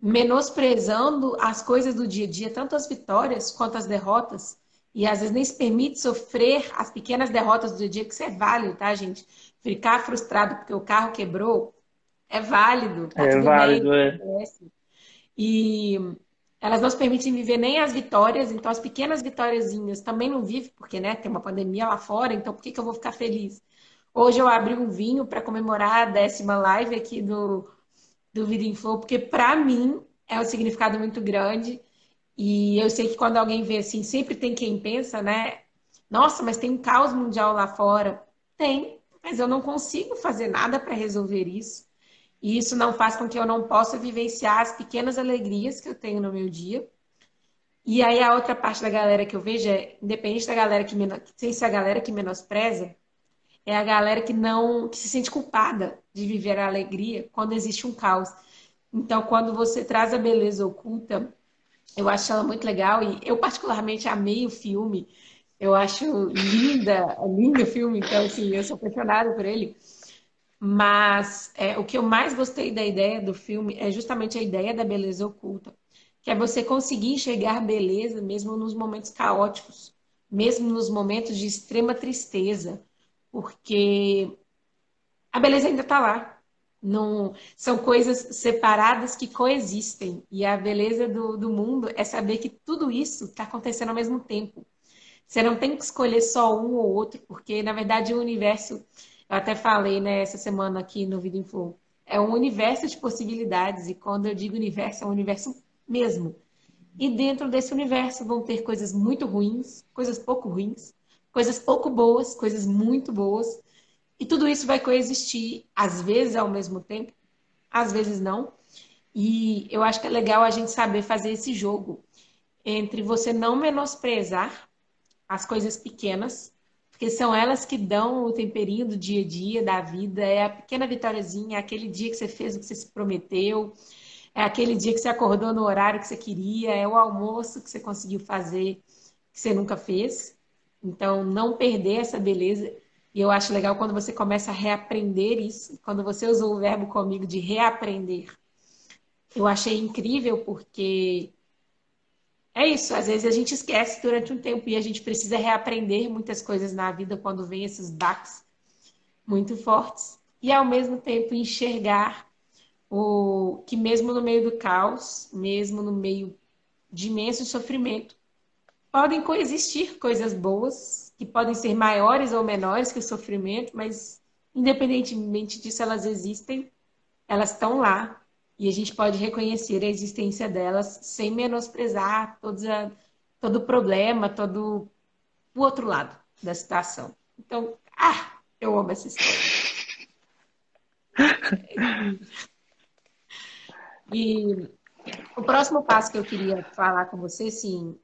menosprezando as coisas do dia a dia, tanto as vitórias quanto as derrotas, e às vezes nem se permite sofrer as pequenas derrotas do dia a dia, que isso é válido, tá, gente? Ficar frustrado porque o carro quebrou é válido. Tá é válido, bem, é. E elas não se permitem viver nem as vitórias, então as pequenas vitóriazinhas também não vivem, porque né, tem uma pandemia lá fora, então por que, que eu vou ficar feliz? Hoje eu abri um vinho para comemorar a décima live aqui do do Vida em Flow, porque para mim é um significado muito grande. E eu sei que quando alguém vê assim, sempre tem quem pensa, né? Nossa, mas tem um caos mundial lá fora. Tem, mas eu não consigo fazer nada para resolver isso. E isso não faz com que eu não possa vivenciar as pequenas alegrias que eu tenho no meu dia. E aí a outra parte da galera que eu vejo é, independente da galera que sem ser a galera que menospreza, é a galera que não que se sente culpada de viver a alegria quando existe um caos. Então, quando você traz a beleza oculta, eu acho ela muito legal e eu particularmente amei o filme Eu acho linda, lindo o filme, então assim, eu sou apaixonada por ele. Mas é, o que eu mais gostei da ideia do filme é justamente a ideia da beleza oculta, que é você conseguir enxergar beleza mesmo nos momentos caóticos, mesmo nos momentos de extrema tristeza, porque a beleza ainda está lá. Não, são coisas separadas que coexistem. E a beleza do, do mundo é saber que tudo isso está acontecendo ao mesmo tempo. Você não tem que escolher só um ou outro, porque na verdade o universo, eu até falei né, essa semana aqui no Vida Info, é um universo de possibilidades. E quando eu digo universo, é um universo mesmo. E dentro desse universo vão ter coisas muito ruins, coisas pouco ruins, coisas pouco boas, coisas muito boas. E tudo isso vai coexistir, às vezes ao mesmo tempo, às vezes não. E eu acho que é legal a gente saber fazer esse jogo entre você não menosprezar as coisas pequenas, porque são elas que dão o temperinho do dia a dia, da vida. É a pequena vitóriazinha, é aquele dia que você fez o que você se prometeu, é aquele dia que você acordou no horário que você queria, é o almoço que você conseguiu fazer que você nunca fez. Então, não perder essa beleza e eu acho legal quando você começa a reaprender isso, quando você usou o verbo comigo de reaprender. Eu achei incrível porque é isso, às vezes a gente esquece durante um tempo e a gente precisa reaprender muitas coisas na vida quando vem esses baques muito fortes e ao mesmo tempo enxergar o que mesmo no meio do caos, mesmo no meio de imenso sofrimento, podem coexistir coisas boas que podem ser maiores ou menores que o sofrimento, mas independentemente disso, elas existem, elas estão lá e a gente pode reconhecer a existência delas sem menosprezar a, todo o problema, todo o outro lado da situação. Então, ah, eu amo essa história. E o próximo passo que eu queria falar com você, sim,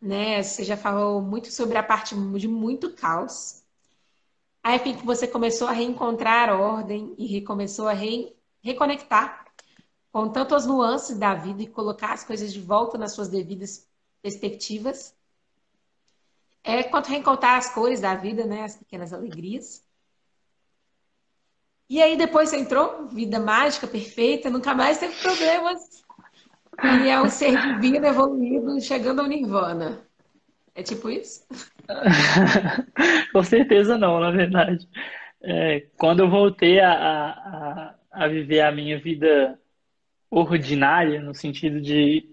né? Você já falou muito sobre a parte de muito caos. Aí que você começou a reencontrar a ordem e recomeçou a re... reconectar com tantas nuances da vida e colocar as coisas de volta nas suas devidas perspectivas. É quanto reencontrar as cores da vida, né? As pequenas alegrias. E aí depois você entrou, vida mágica, perfeita, nunca mais teve problemas e é um ser divino evoluído chegando ao Nirvana. É tipo isso? Com certeza não, na verdade. É, quando eu voltei a, a, a viver a minha vida ordinária, no sentido de,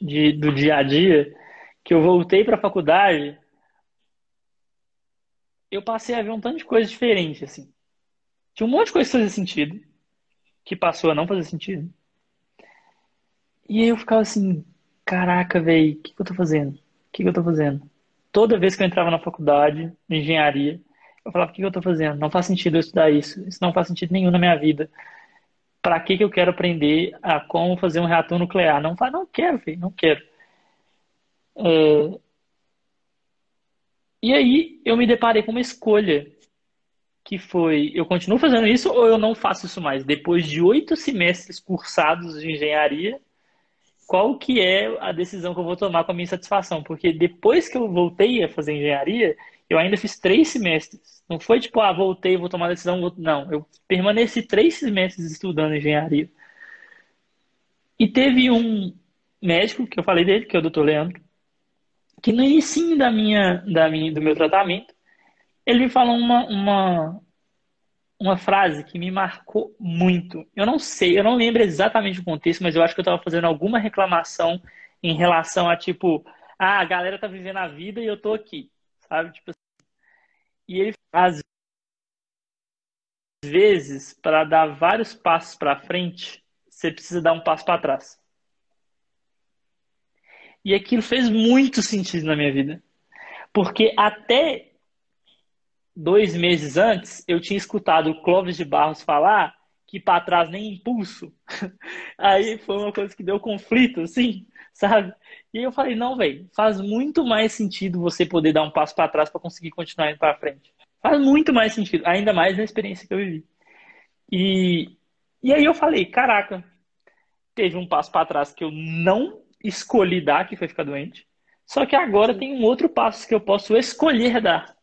de do dia a dia, que eu voltei para a faculdade, eu passei a ver um tanto de coisa diferente, assim. Tinha um monte de coisa que fazia sentido, que passou a não fazer sentido. E aí eu ficava assim, caraca, velho, o que, que eu tô fazendo? O que, que eu tô fazendo? Toda vez que eu entrava na faculdade de engenharia, eu falava, o que, que eu tô fazendo? Não faz sentido eu estudar isso. Isso não faz sentido nenhum na minha vida. Pra que, que eu quero aprender a como fazer um reator nuclear? Não, não quero, velho, não quero. É... E aí eu me deparei com uma escolha que foi, eu continuo fazendo isso ou eu não faço isso mais? Depois de oito semestres cursados de engenharia, qual que é a decisão que eu vou tomar com a minha satisfação. Porque depois que eu voltei a fazer engenharia, eu ainda fiz três semestres. Não foi tipo, ah, voltei, vou tomar a decisão. Não, eu permaneci três semestres estudando engenharia. E teve um médico, que eu falei dele, que é o Dr. Leandro, que no início da minha, da minha, do meu tratamento, ele me falou uma, uma, uma frase que me marcou muito. Eu não sei, eu não lembro exatamente o contexto, mas eu acho que eu estava fazendo alguma reclamação em relação a tipo, ah, a galera tá vivendo a vida e eu tô aqui, sabe? Tipo assim. E ele às vezes, para dar vários passos para frente, você precisa dar um passo para trás. E aquilo fez muito sentido na minha vida. Porque até dois meses antes, eu tinha escutado o Clóvis de Barros falar que para trás nem impulso. Aí foi uma coisa que deu conflito, assim, sabe? E eu falei, não, velho, faz muito mais sentido você poder dar um passo para trás para conseguir continuar indo para frente. Faz muito mais sentido, ainda mais na experiência que eu vivi. E, e aí eu falei, caraca, teve um passo para trás que eu não escolhi dar, que foi ficar doente. Só que agora tem um outro passo que eu posso escolher dar,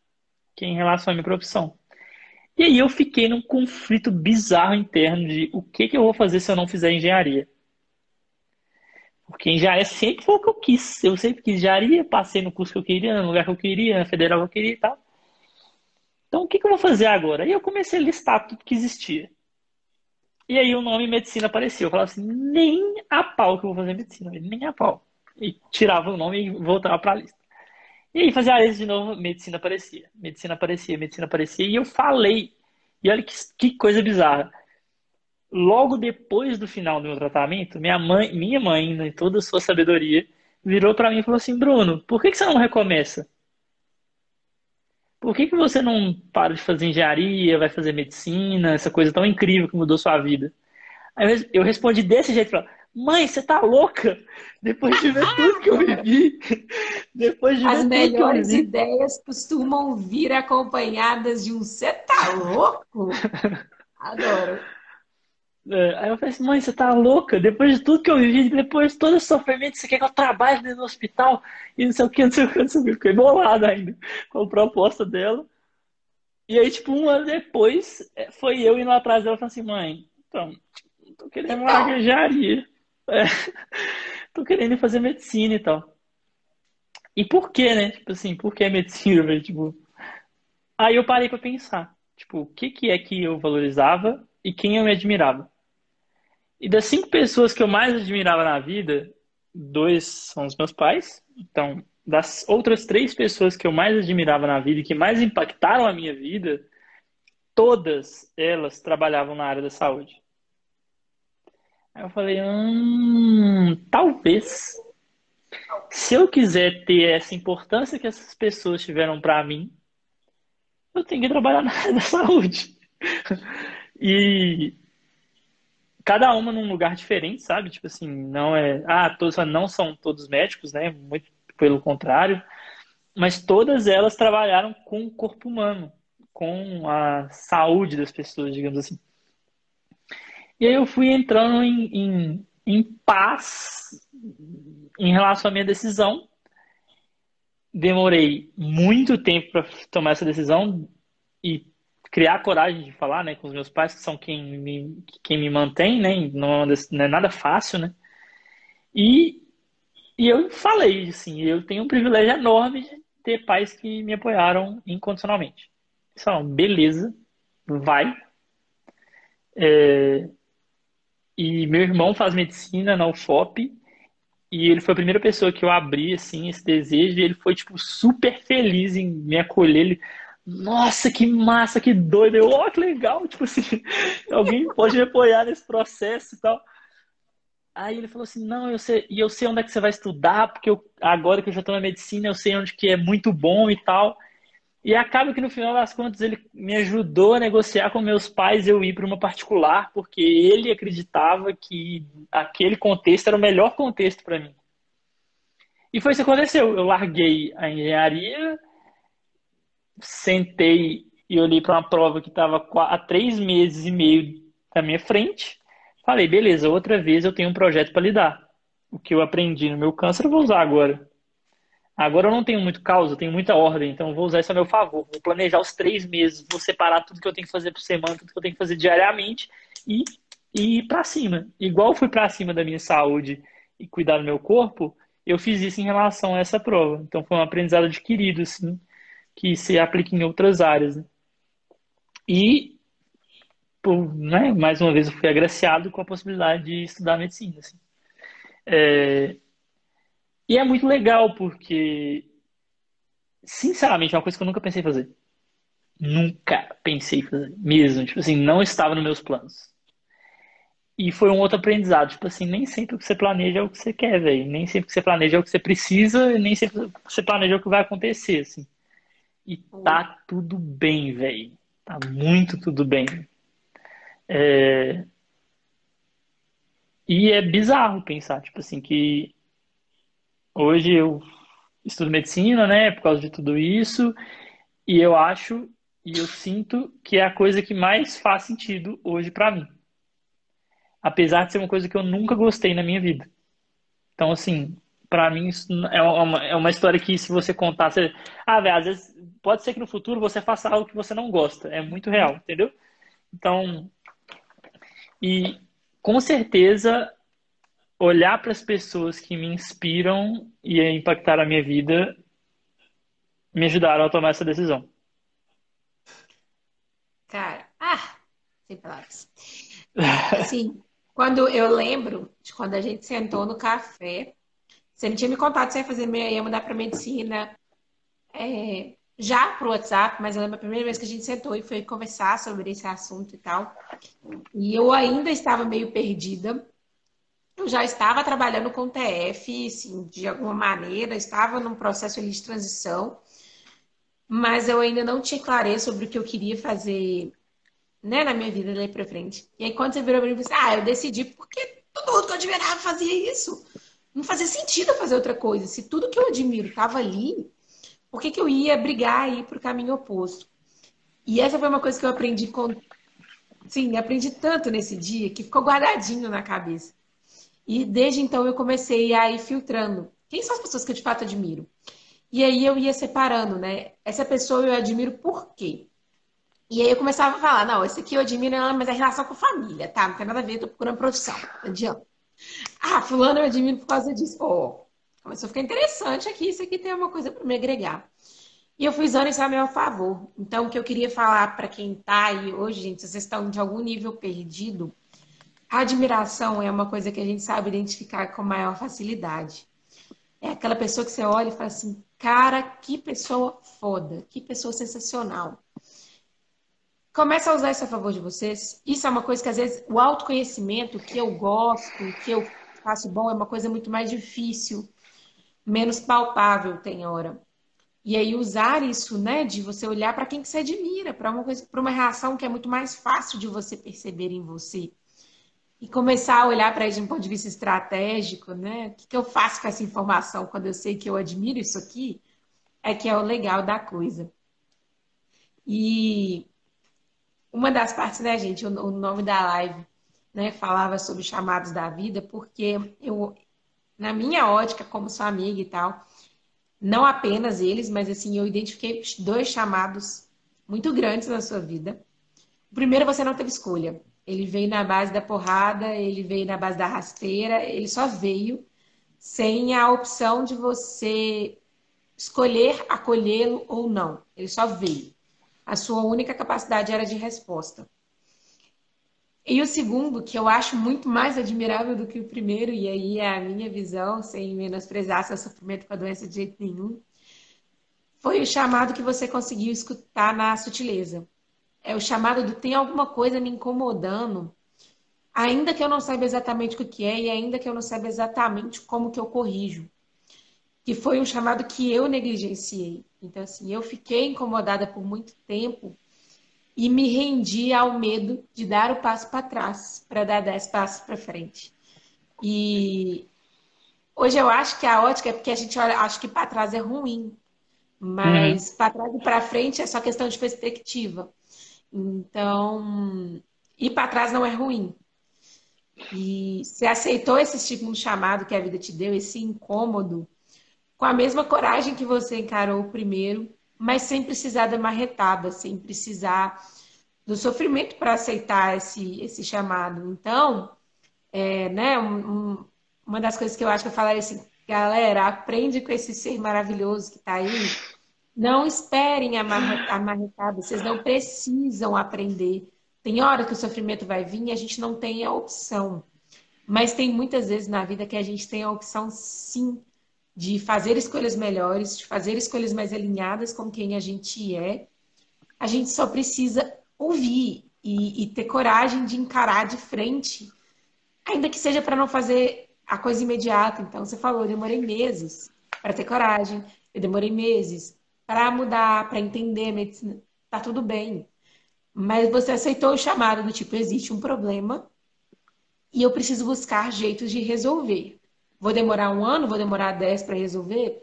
que é em relação à minha profissão. E aí eu fiquei num conflito bizarro interno de o que, que eu vou fazer se eu não fizer engenharia. Porque engenharia sempre foi o que eu quis. Eu sempre quis engenharia, passei no curso que eu queria, no lugar que eu queria, na federal que eu queria e tal. Então o que, que eu vou fazer agora? Aí eu comecei a listar tudo que existia. E aí o nome medicina apareceu. Eu falava assim, nem a pau que eu vou fazer medicina, nem a pau. E tirava o nome e voltava para a lista. E aí fazia a lista de novo, medicina aparecia. Medicina aparecia, medicina aparecia. E eu falei. E olha que, que coisa bizarra. Logo depois do final do meu tratamento, minha mãe, minha mãe, em toda a sua sabedoria, virou para mim e falou assim: Bruno, por que, que você não recomeça? Por que, que você não para de fazer engenharia, vai fazer medicina, essa coisa tão incrível que mudou sua vida? Aí eu respondi desse jeito, falei, mãe, você tá louca? Depois de ver tudo que eu vivi, depois de As melhores tudo que eu vivi... ideias costumam vir acompanhadas de um você tá louco? Adoro. É, aí eu falei assim, mãe, você tá louca? Depois de tudo que eu vivi, depois de todo esse sofrimento, você quer que eu trabalhe no hospital? E não sei o que, não sei o que, não sei o que. Fiquei bolado ainda com a proposta dela. E aí, tipo, um ano depois, é, foi eu indo atrás dela e falei assim, mãe, então, tô querendo uma gaguejaria. É, tô querendo fazer medicina e tal. E por que, né? Tipo assim, por que medicina, velho? Tipo... Aí eu parei pra pensar, tipo, o que que é que eu valorizava e quem eu me admirava. E das cinco pessoas que eu mais admirava na vida, dois são os meus pais. Então, das outras três pessoas que eu mais admirava na vida e que mais impactaram a minha vida, todas elas trabalhavam na área da saúde. Aí eu falei, hum, talvez. Se eu quiser ter essa importância que essas pessoas tiveram para mim, eu tenho que trabalhar na área da saúde. E cada uma num lugar diferente, sabe? Tipo assim, não é. Ah, todos não são todos médicos, né? Muito pelo contrário. Mas todas elas trabalharam com o corpo humano, com a saúde das pessoas, digamos assim. E aí eu fui entrando em, em, em paz em relação à minha decisão. Demorei muito tempo para tomar essa decisão e criar coragem de falar, né, com os meus pais, que são quem me, quem me mantém, né, não, não é nada fácil, né, e, e eu falei, assim, eu tenho um privilégio enorme de ter pais que me apoiaram incondicionalmente. Falaram, beleza, vai. É, e meu irmão faz medicina na UFOP, e ele foi a primeira pessoa que eu abri, assim, esse desejo, e ele foi, tipo, super feliz em me acolher. Ele, nossa, que massa, que doido. Eu, oh, que legal. Tipo assim, alguém pode me apoiar nesse processo e tal. Aí ele falou assim, não, eu sei, e eu sei onde é que você vai estudar, porque eu, agora que eu já estou na medicina, eu sei onde que é muito bom e tal. E acaba que no final das contas ele me ajudou a negociar com meus pais eu ir para uma particular, porque ele acreditava que aquele contexto era o melhor contexto para mim. E foi isso que aconteceu. Eu larguei a engenharia, sentei e olhei para uma prova que estava há três meses e meio na minha frente. Falei, beleza, outra vez eu tenho um projeto para lidar. O que eu aprendi no meu câncer eu vou usar agora. Agora eu não tenho muito causa, eu tenho muita ordem, então eu vou usar isso a meu favor. Vou planejar os três meses, vou separar tudo que eu tenho que fazer por semana, tudo que eu tenho que fazer diariamente e, e ir para cima. Igual eu fui para cima da minha saúde e cuidar do meu corpo, eu fiz isso em relação a essa prova. Então foi um aprendizado adquirido, assim que se aplica em outras áreas. Né? E, por, né, mais uma vez, eu fui agraciado com a possibilidade de estudar medicina. Assim. É, e é muito legal, porque, sinceramente, é uma coisa que eu nunca pensei em fazer. Nunca pensei fazer, mesmo. Tipo assim, não estava nos meus planos. E foi um outro aprendizado. Tipo assim, nem sempre o que você planeja é o que você quer, velho. Nem sempre o que você planeja é o que você precisa, nem sempre o que você planeja é o que vai acontecer, assim. E tá tudo bem, velho. Tá muito tudo bem. É... E é bizarro pensar, tipo assim, que hoje eu estudo medicina, né, por causa de tudo isso, e eu acho e eu sinto que é a coisa que mais faz sentido hoje para mim. Apesar de ser uma coisa que eu nunca gostei na minha vida. Então, assim, para mim é uma, é uma história que se você contar, você... ah, velho, às vezes pode ser que no futuro você faça algo que você não gosta, é muito real, entendeu? Então, e com certeza olhar para as pessoas que me inspiram e impactar a minha vida me ajudaram a tomar essa decisão. Cara, ah, sem palavras. Assim, quando eu lembro de quando a gente sentou no café, você não tinha me contado que você ia fazer ia mudar para medicina é, já pro WhatsApp, mas eu lembro a primeira vez que a gente sentou e foi conversar sobre esse assunto e tal. E eu ainda estava meio perdida. Eu já estava trabalhando com TF, assim, de alguma maneira, estava num processo ali de transição, mas eu ainda não tinha clareza sobre o que eu queria fazer né, na minha vida daí pra frente. E aí, quando você virou pra mim, você ah, eu decidi porque todo mundo que eu admirava fazia isso. Não fazia sentido fazer outra coisa. Se tudo que eu admiro estava ali, por que, que eu ia brigar ir pro caminho oposto? E essa foi uma coisa que eu aprendi com. Sim, aprendi tanto nesse dia que ficou guardadinho na cabeça. E desde então eu comecei a ir filtrando. Quem são as pessoas que eu de fato admiro? E aí eu ia separando, né? Essa pessoa eu admiro por quê? E aí eu começava a falar, não, esse aqui eu admiro mas é relação com família, tá? Não tem nada a ver, tô procurando profissão. Não adianta. Ah, fulano eu admiro por causa disso. Oh, começou a ficar interessante aqui, isso aqui tem uma coisa para me agregar. E eu fui usando isso a meu favor. Então, o que eu queria falar para quem tá aí hoje, gente, se vocês estão de algum nível perdido, a admiração é uma coisa que a gente sabe identificar com maior facilidade. É aquela pessoa que você olha e fala assim, cara, que pessoa foda, que pessoa sensacional. Começa a usar isso a favor de vocês. Isso é uma coisa que às vezes o autoconhecimento, que eu gosto, que eu faço bom, é uma coisa muito mais difícil, menos palpável tem hora. E aí usar isso, né, de você olhar para quem que você admira, para uma coisa, para uma reação que é muito mais fácil de você perceber em você. E começar a olhar para isso de um ponto de vista estratégico, né? O que, que eu faço com essa informação quando eu sei que eu admiro isso aqui? É que é o legal da coisa. E uma das partes, né, gente, o, nome da live, né, falava sobre chamados da vida, porque eu, na minha ótica, como sua amiga e tal, não apenas eles, mas assim, eu identifiquei dois chamados muito grandes na sua vida. O primeiro, você não teve escolha. Ele veio na base da porrada, ele veio na base da rasteira, ele só veio sem a opção de você escolher acolhê-lo ou não. Ele só veio a sua única capacidade era de resposta. E o segundo, que eu acho muito mais admirável do que o primeiro, e aí é a minha visão, sem menosprezar seu sofrimento com a doença de jeito nenhum, foi o chamado que você conseguiu escutar na sutileza. É o chamado do tem alguma coisa me incomodando, ainda que eu não saiba exatamente o que é e ainda que eu não saiba exatamente como que eu corrijo. Que foi um chamado que eu negligenciei. Então, assim, eu fiquei incomodada por muito tempo e me rendi ao medo de dar o passo para trás, para dar dez passos para frente. E hoje eu acho que a ótica é porque a gente olha, acho que para trás é ruim, mas uhum. para trás e para frente é só questão de perspectiva. Então, ir para trás não é ruim. E você aceitou esse tipo de chamado que a vida te deu, esse incômodo, com a mesma coragem que você encarou o primeiro, mas sem precisar da marretada, sem precisar do sofrimento para aceitar esse, esse chamado. Então, é, né, um, um, uma das coisas que eu acho que eu falaria assim, galera, aprende com esse ser maravilhoso que está aí. Não esperem a, marretada, a marretada, vocês não precisam aprender. Tem hora que o sofrimento vai vir e a gente não tem a opção. Mas tem muitas vezes na vida que a gente tem a opção sim de fazer escolhas melhores, de fazer escolhas mais alinhadas com quem a gente é. A gente só precisa ouvir e, e ter coragem de encarar de frente, ainda que seja para não fazer a coisa imediata. Então, você falou, eu demorei meses para ter coragem, eu demorei meses para mudar, para entender a medicina. Tá tudo bem. Mas você aceitou o chamado do tipo, existe um problema e eu preciso buscar jeitos de resolver. Vou demorar um ano, vou demorar dez para resolver?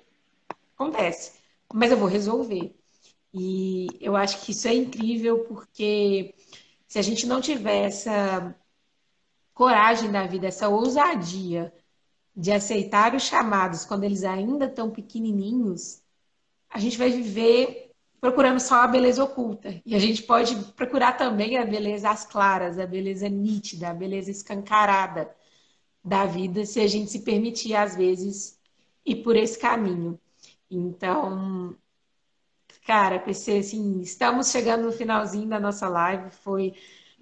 Acontece. Mas eu vou resolver. E eu acho que isso é incrível porque se a gente não tiver essa coragem da vida, essa ousadia de aceitar os chamados quando eles ainda estão pequenininhos, a gente vai viver procurando só a beleza oculta. E a gente pode procurar também a beleza às claras, a beleza nítida, a beleza escancarada da vida, se a gente se permitir, às vezes, ir por esse caminho. Então, cara, pensei assim, estamos chegando no finalzinho da nossa live, foi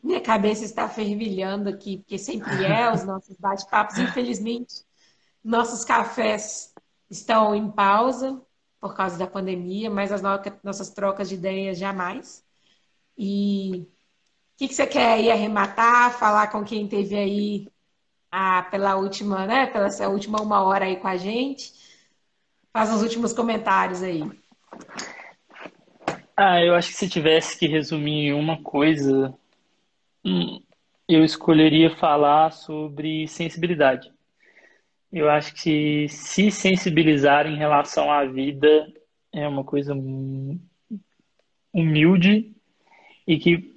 minha cabeça está fervilhando aqui, porque sempre é os nossos bate-papos. Infelizmente, nossos cafés estão em pausa por causa da pandemia, mas as nossas trocas de ideias jamais. E o que, que, você quer aí arrematar, falar com quem teve aí a, pela última, né? Pela essa última uma hora aí com a gente? Faz os últimos comentários aí. Ah, eu acho que se tivesse que resumir uma coisa, hum, eu escolheria falar sobre sensibilidade. Eu acho que se sensibilizar em relação à vida é uma coisa humilde e que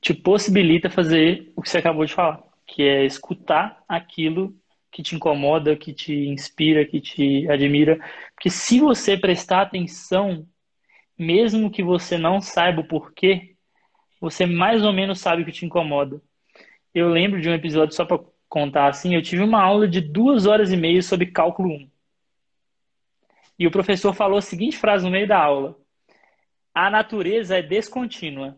te possibilita fazer o que você acabou de falar, que é escutar aquilo que te incomoda, que te inspira, que te admira. Porque se você prestar atenção, mesmo que você não saiba o porquê, você mais ou menos sabe o que te incomoda. Eu lembro de um episódio, só para contar assim, eu tive uma aula de duas horas e meia sobre cálculo 1. E o professor falou a seguinte frase no meio da aula: A natureza é descontínua.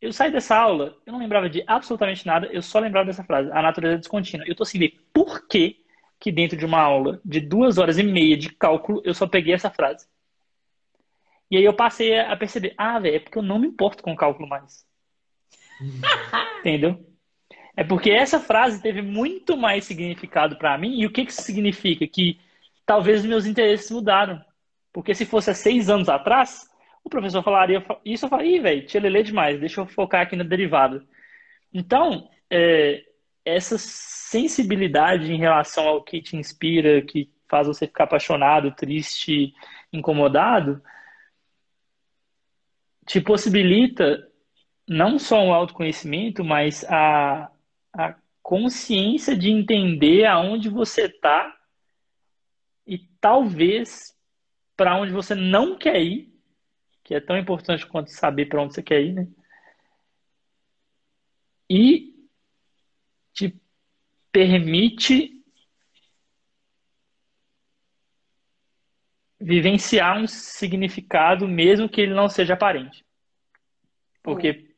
Eu saí dessa aula, eu não lembrava de absolutamente nada, eu só lembrava dessa frase, a natureza é descontínua. Eu tô ver por que, que dentro de uma aula de duas horas e meia de cálculo, eu só peguei essa frase. E aí eu passei a perceber, ah, velho, é porque eu não me importo com cálculo mais. Entendeu? É porque essa frase teve muito mais significado para mim. E o que, que isso significa? Que talvez meus interesses mudaram. Porque se fosse há seis anos atrás, o professor falaria isso, eu falaria, ih, velho, lelê demais, deixa eu focar aqui na derivada. Então, é, essa sensibilidade em relação ao que te inspira, que faz você ficar apaixonado, triste, incomodado, te possibilita não só o autoconhecimento, mas a, a consciência de entender aonde você está e talvez para onde você não quer ir que é tão importante quanto saber para onde você quer ir, né? E te permite vivenciar um significado mesmo que ele não seja aparente. Porque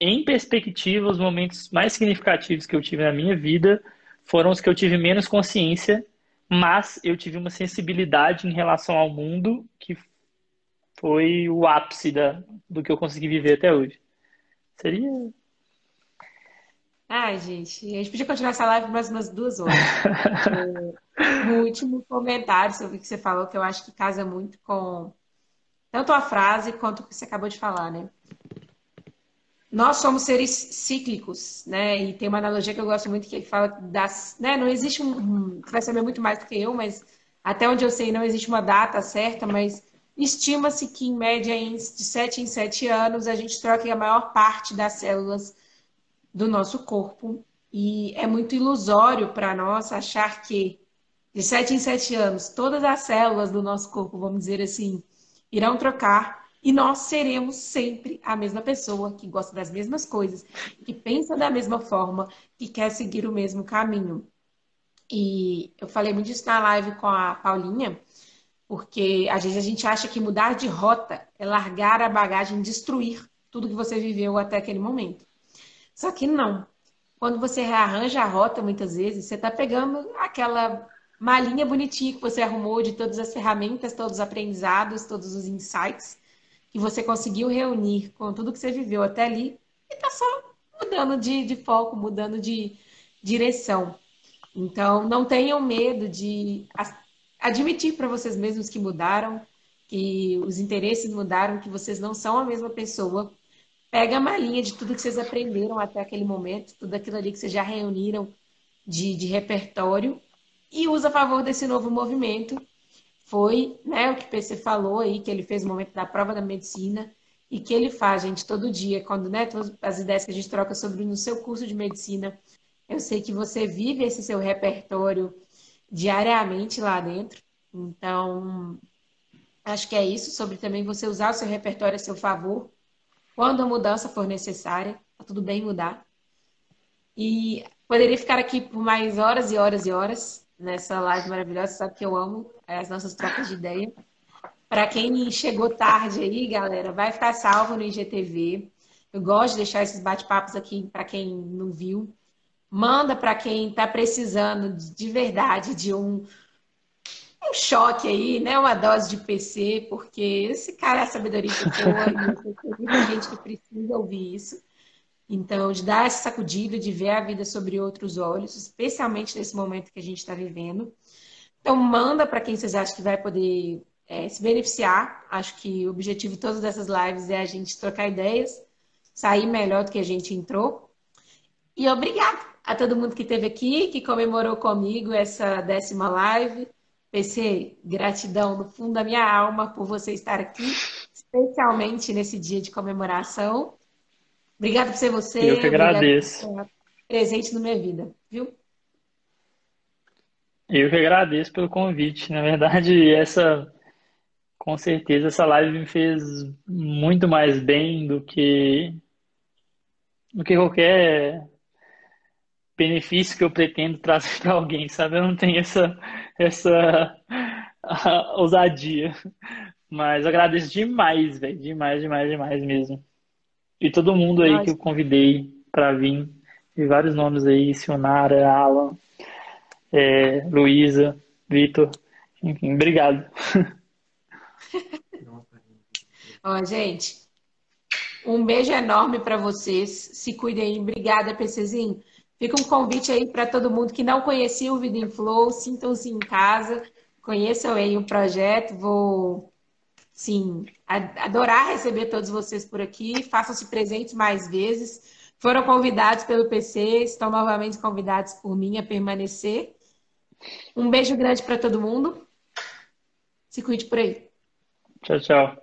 em perspectiva, os momentos mais significativos que eu tive na minha vida foram os que eu tive menos consciência, mas eu tive uma sensibilidade em relação ao mundo que foi o ápice da, do que eu consegui viver até hoje. Seria. Ai, gente, a gente podia continuar essa live mais umas duas horas. o último comentário sobre o que você falou, que eu acho que casa muito com tanto a frase quanto o que você acabou de falar, né? Nós somos seres cíclicos, né? E tem uma analogia que eu gosto muito que fala das, né? Não existe um, vai saber muito mais do que eu, mas até onde eu sei não existe uma data certa, mas Estima-se que, em média, de 7 em 7 anos, a gente troca a maior parte das células do nosso corpo. E é muito ilusório para nós achar que, de 7 em 7 anos, todas as células do nosso corpo, vamos dizer assim, irão trocar e nós seremos sempre a mesma pessoa que gosta das mesmas coisas, que pensa da mesma forma, que quer seguir o mesmo caminho. E eu falei muito disso na live com a Paulinha, porque às vezes a gente acha que mudar de rota é largar a bagagem, destruir tudo que você viveu até aquele momento. Só que não. Quando você rearranja a rota, muitas vezes, você está pegando aquela malinha bonitinha que você arrumou de todas as ferramentas, todos os aprendizados, todos os insights que você conseguiu reunir com tudo que você viveu até ali e está só mudando de, de foco, mudando de direção. Então, não tenham medo de admitir para vocês mesmos que mudaram, que os interesses mudaram, que vocês não são a mesma pessoa. Pega a malinha de tudo que vocês aprenderam até aquele momento, tudo aquilo ali que vocês já reuniram de, de repertório e usa a favor desse novo movimento. Foi né, o que o PC falou aí, que ele fez o momento da prova da medicina e que ele faz, gente, todo dia, quando né, as ideias que a gente troca sobre no seu curso de medicina, Eu sei que você vive esse seu repertório diariamente lá dentro. Então, acho que é isso, sobre também você usar o seu repertório a seu favor quando a mudança for necessária. Tá tudo bem mudar. E poderia ficar aqui por mais horas e horas e horas nessa live maravilhosa. Sabe que eu amo as nossas trocas de ideia. Para quem chegou tarde aí, galera, vai ficar salvo no IGTV. Eu gosto de deixar esses bate-papos aqui para quem não viu. Manda para quem está precisando de verdade de um, um choque aí, né? Uma dose de PC, porque esse cara é sabedoria que eu tem muita gente que precisa ouvir isso. Então, de dar essa sacudida, de ver a vida sobre outros olhos, especialmente nesse momento que a gente está vivendo. Então, manda para quem vocês acham que vai poder é, se beneficiar. Acho que o objetivo de todas essas lives é a gente trocar ideias, sair melhor do que a gente entrou. E obrigado a todo mundo que esteve aqui, que comemorou comigo essa décima live. PC, gratidão no fundo da minha alma por você estar aqui, especialmente nesse dia de comemoração. Obrigado por ser você. Eu que agradeço. presente na minha vida, viu? Eu que agradeço pelo convite. Na verdade, essa com certeza essa live me fez muito mais bem do que do que qualquer benefício que eu pretendo trazer para alguém, sabe? Eu não tenho essa, essa ousadia. Mas agradeço demais, velho. Demais, demais, demais mesmo. E todo mundo aí Nossa. que eu convidei para vir. E vários nomes aí, Sionara, Alan, é, Luísa, Vitor. Enfim, obrigado. Ó, gente, um beijo enorme para vocês. Se cuidem. Obrigada, PCzinho. Fica um convite aí para todo mundo que não conhecia o Vida em Flow, sintam-se em casa, conheçam aí o projeto. Vou, sim, adorar receber todos vocês por aqui. Façam-se presentes mais vezes. Foram convidados pelo PC, estão novamente convidados por mim a permanecer. Um beijo grande para todo mundo. Se cuide por aí. Tchau, tchau.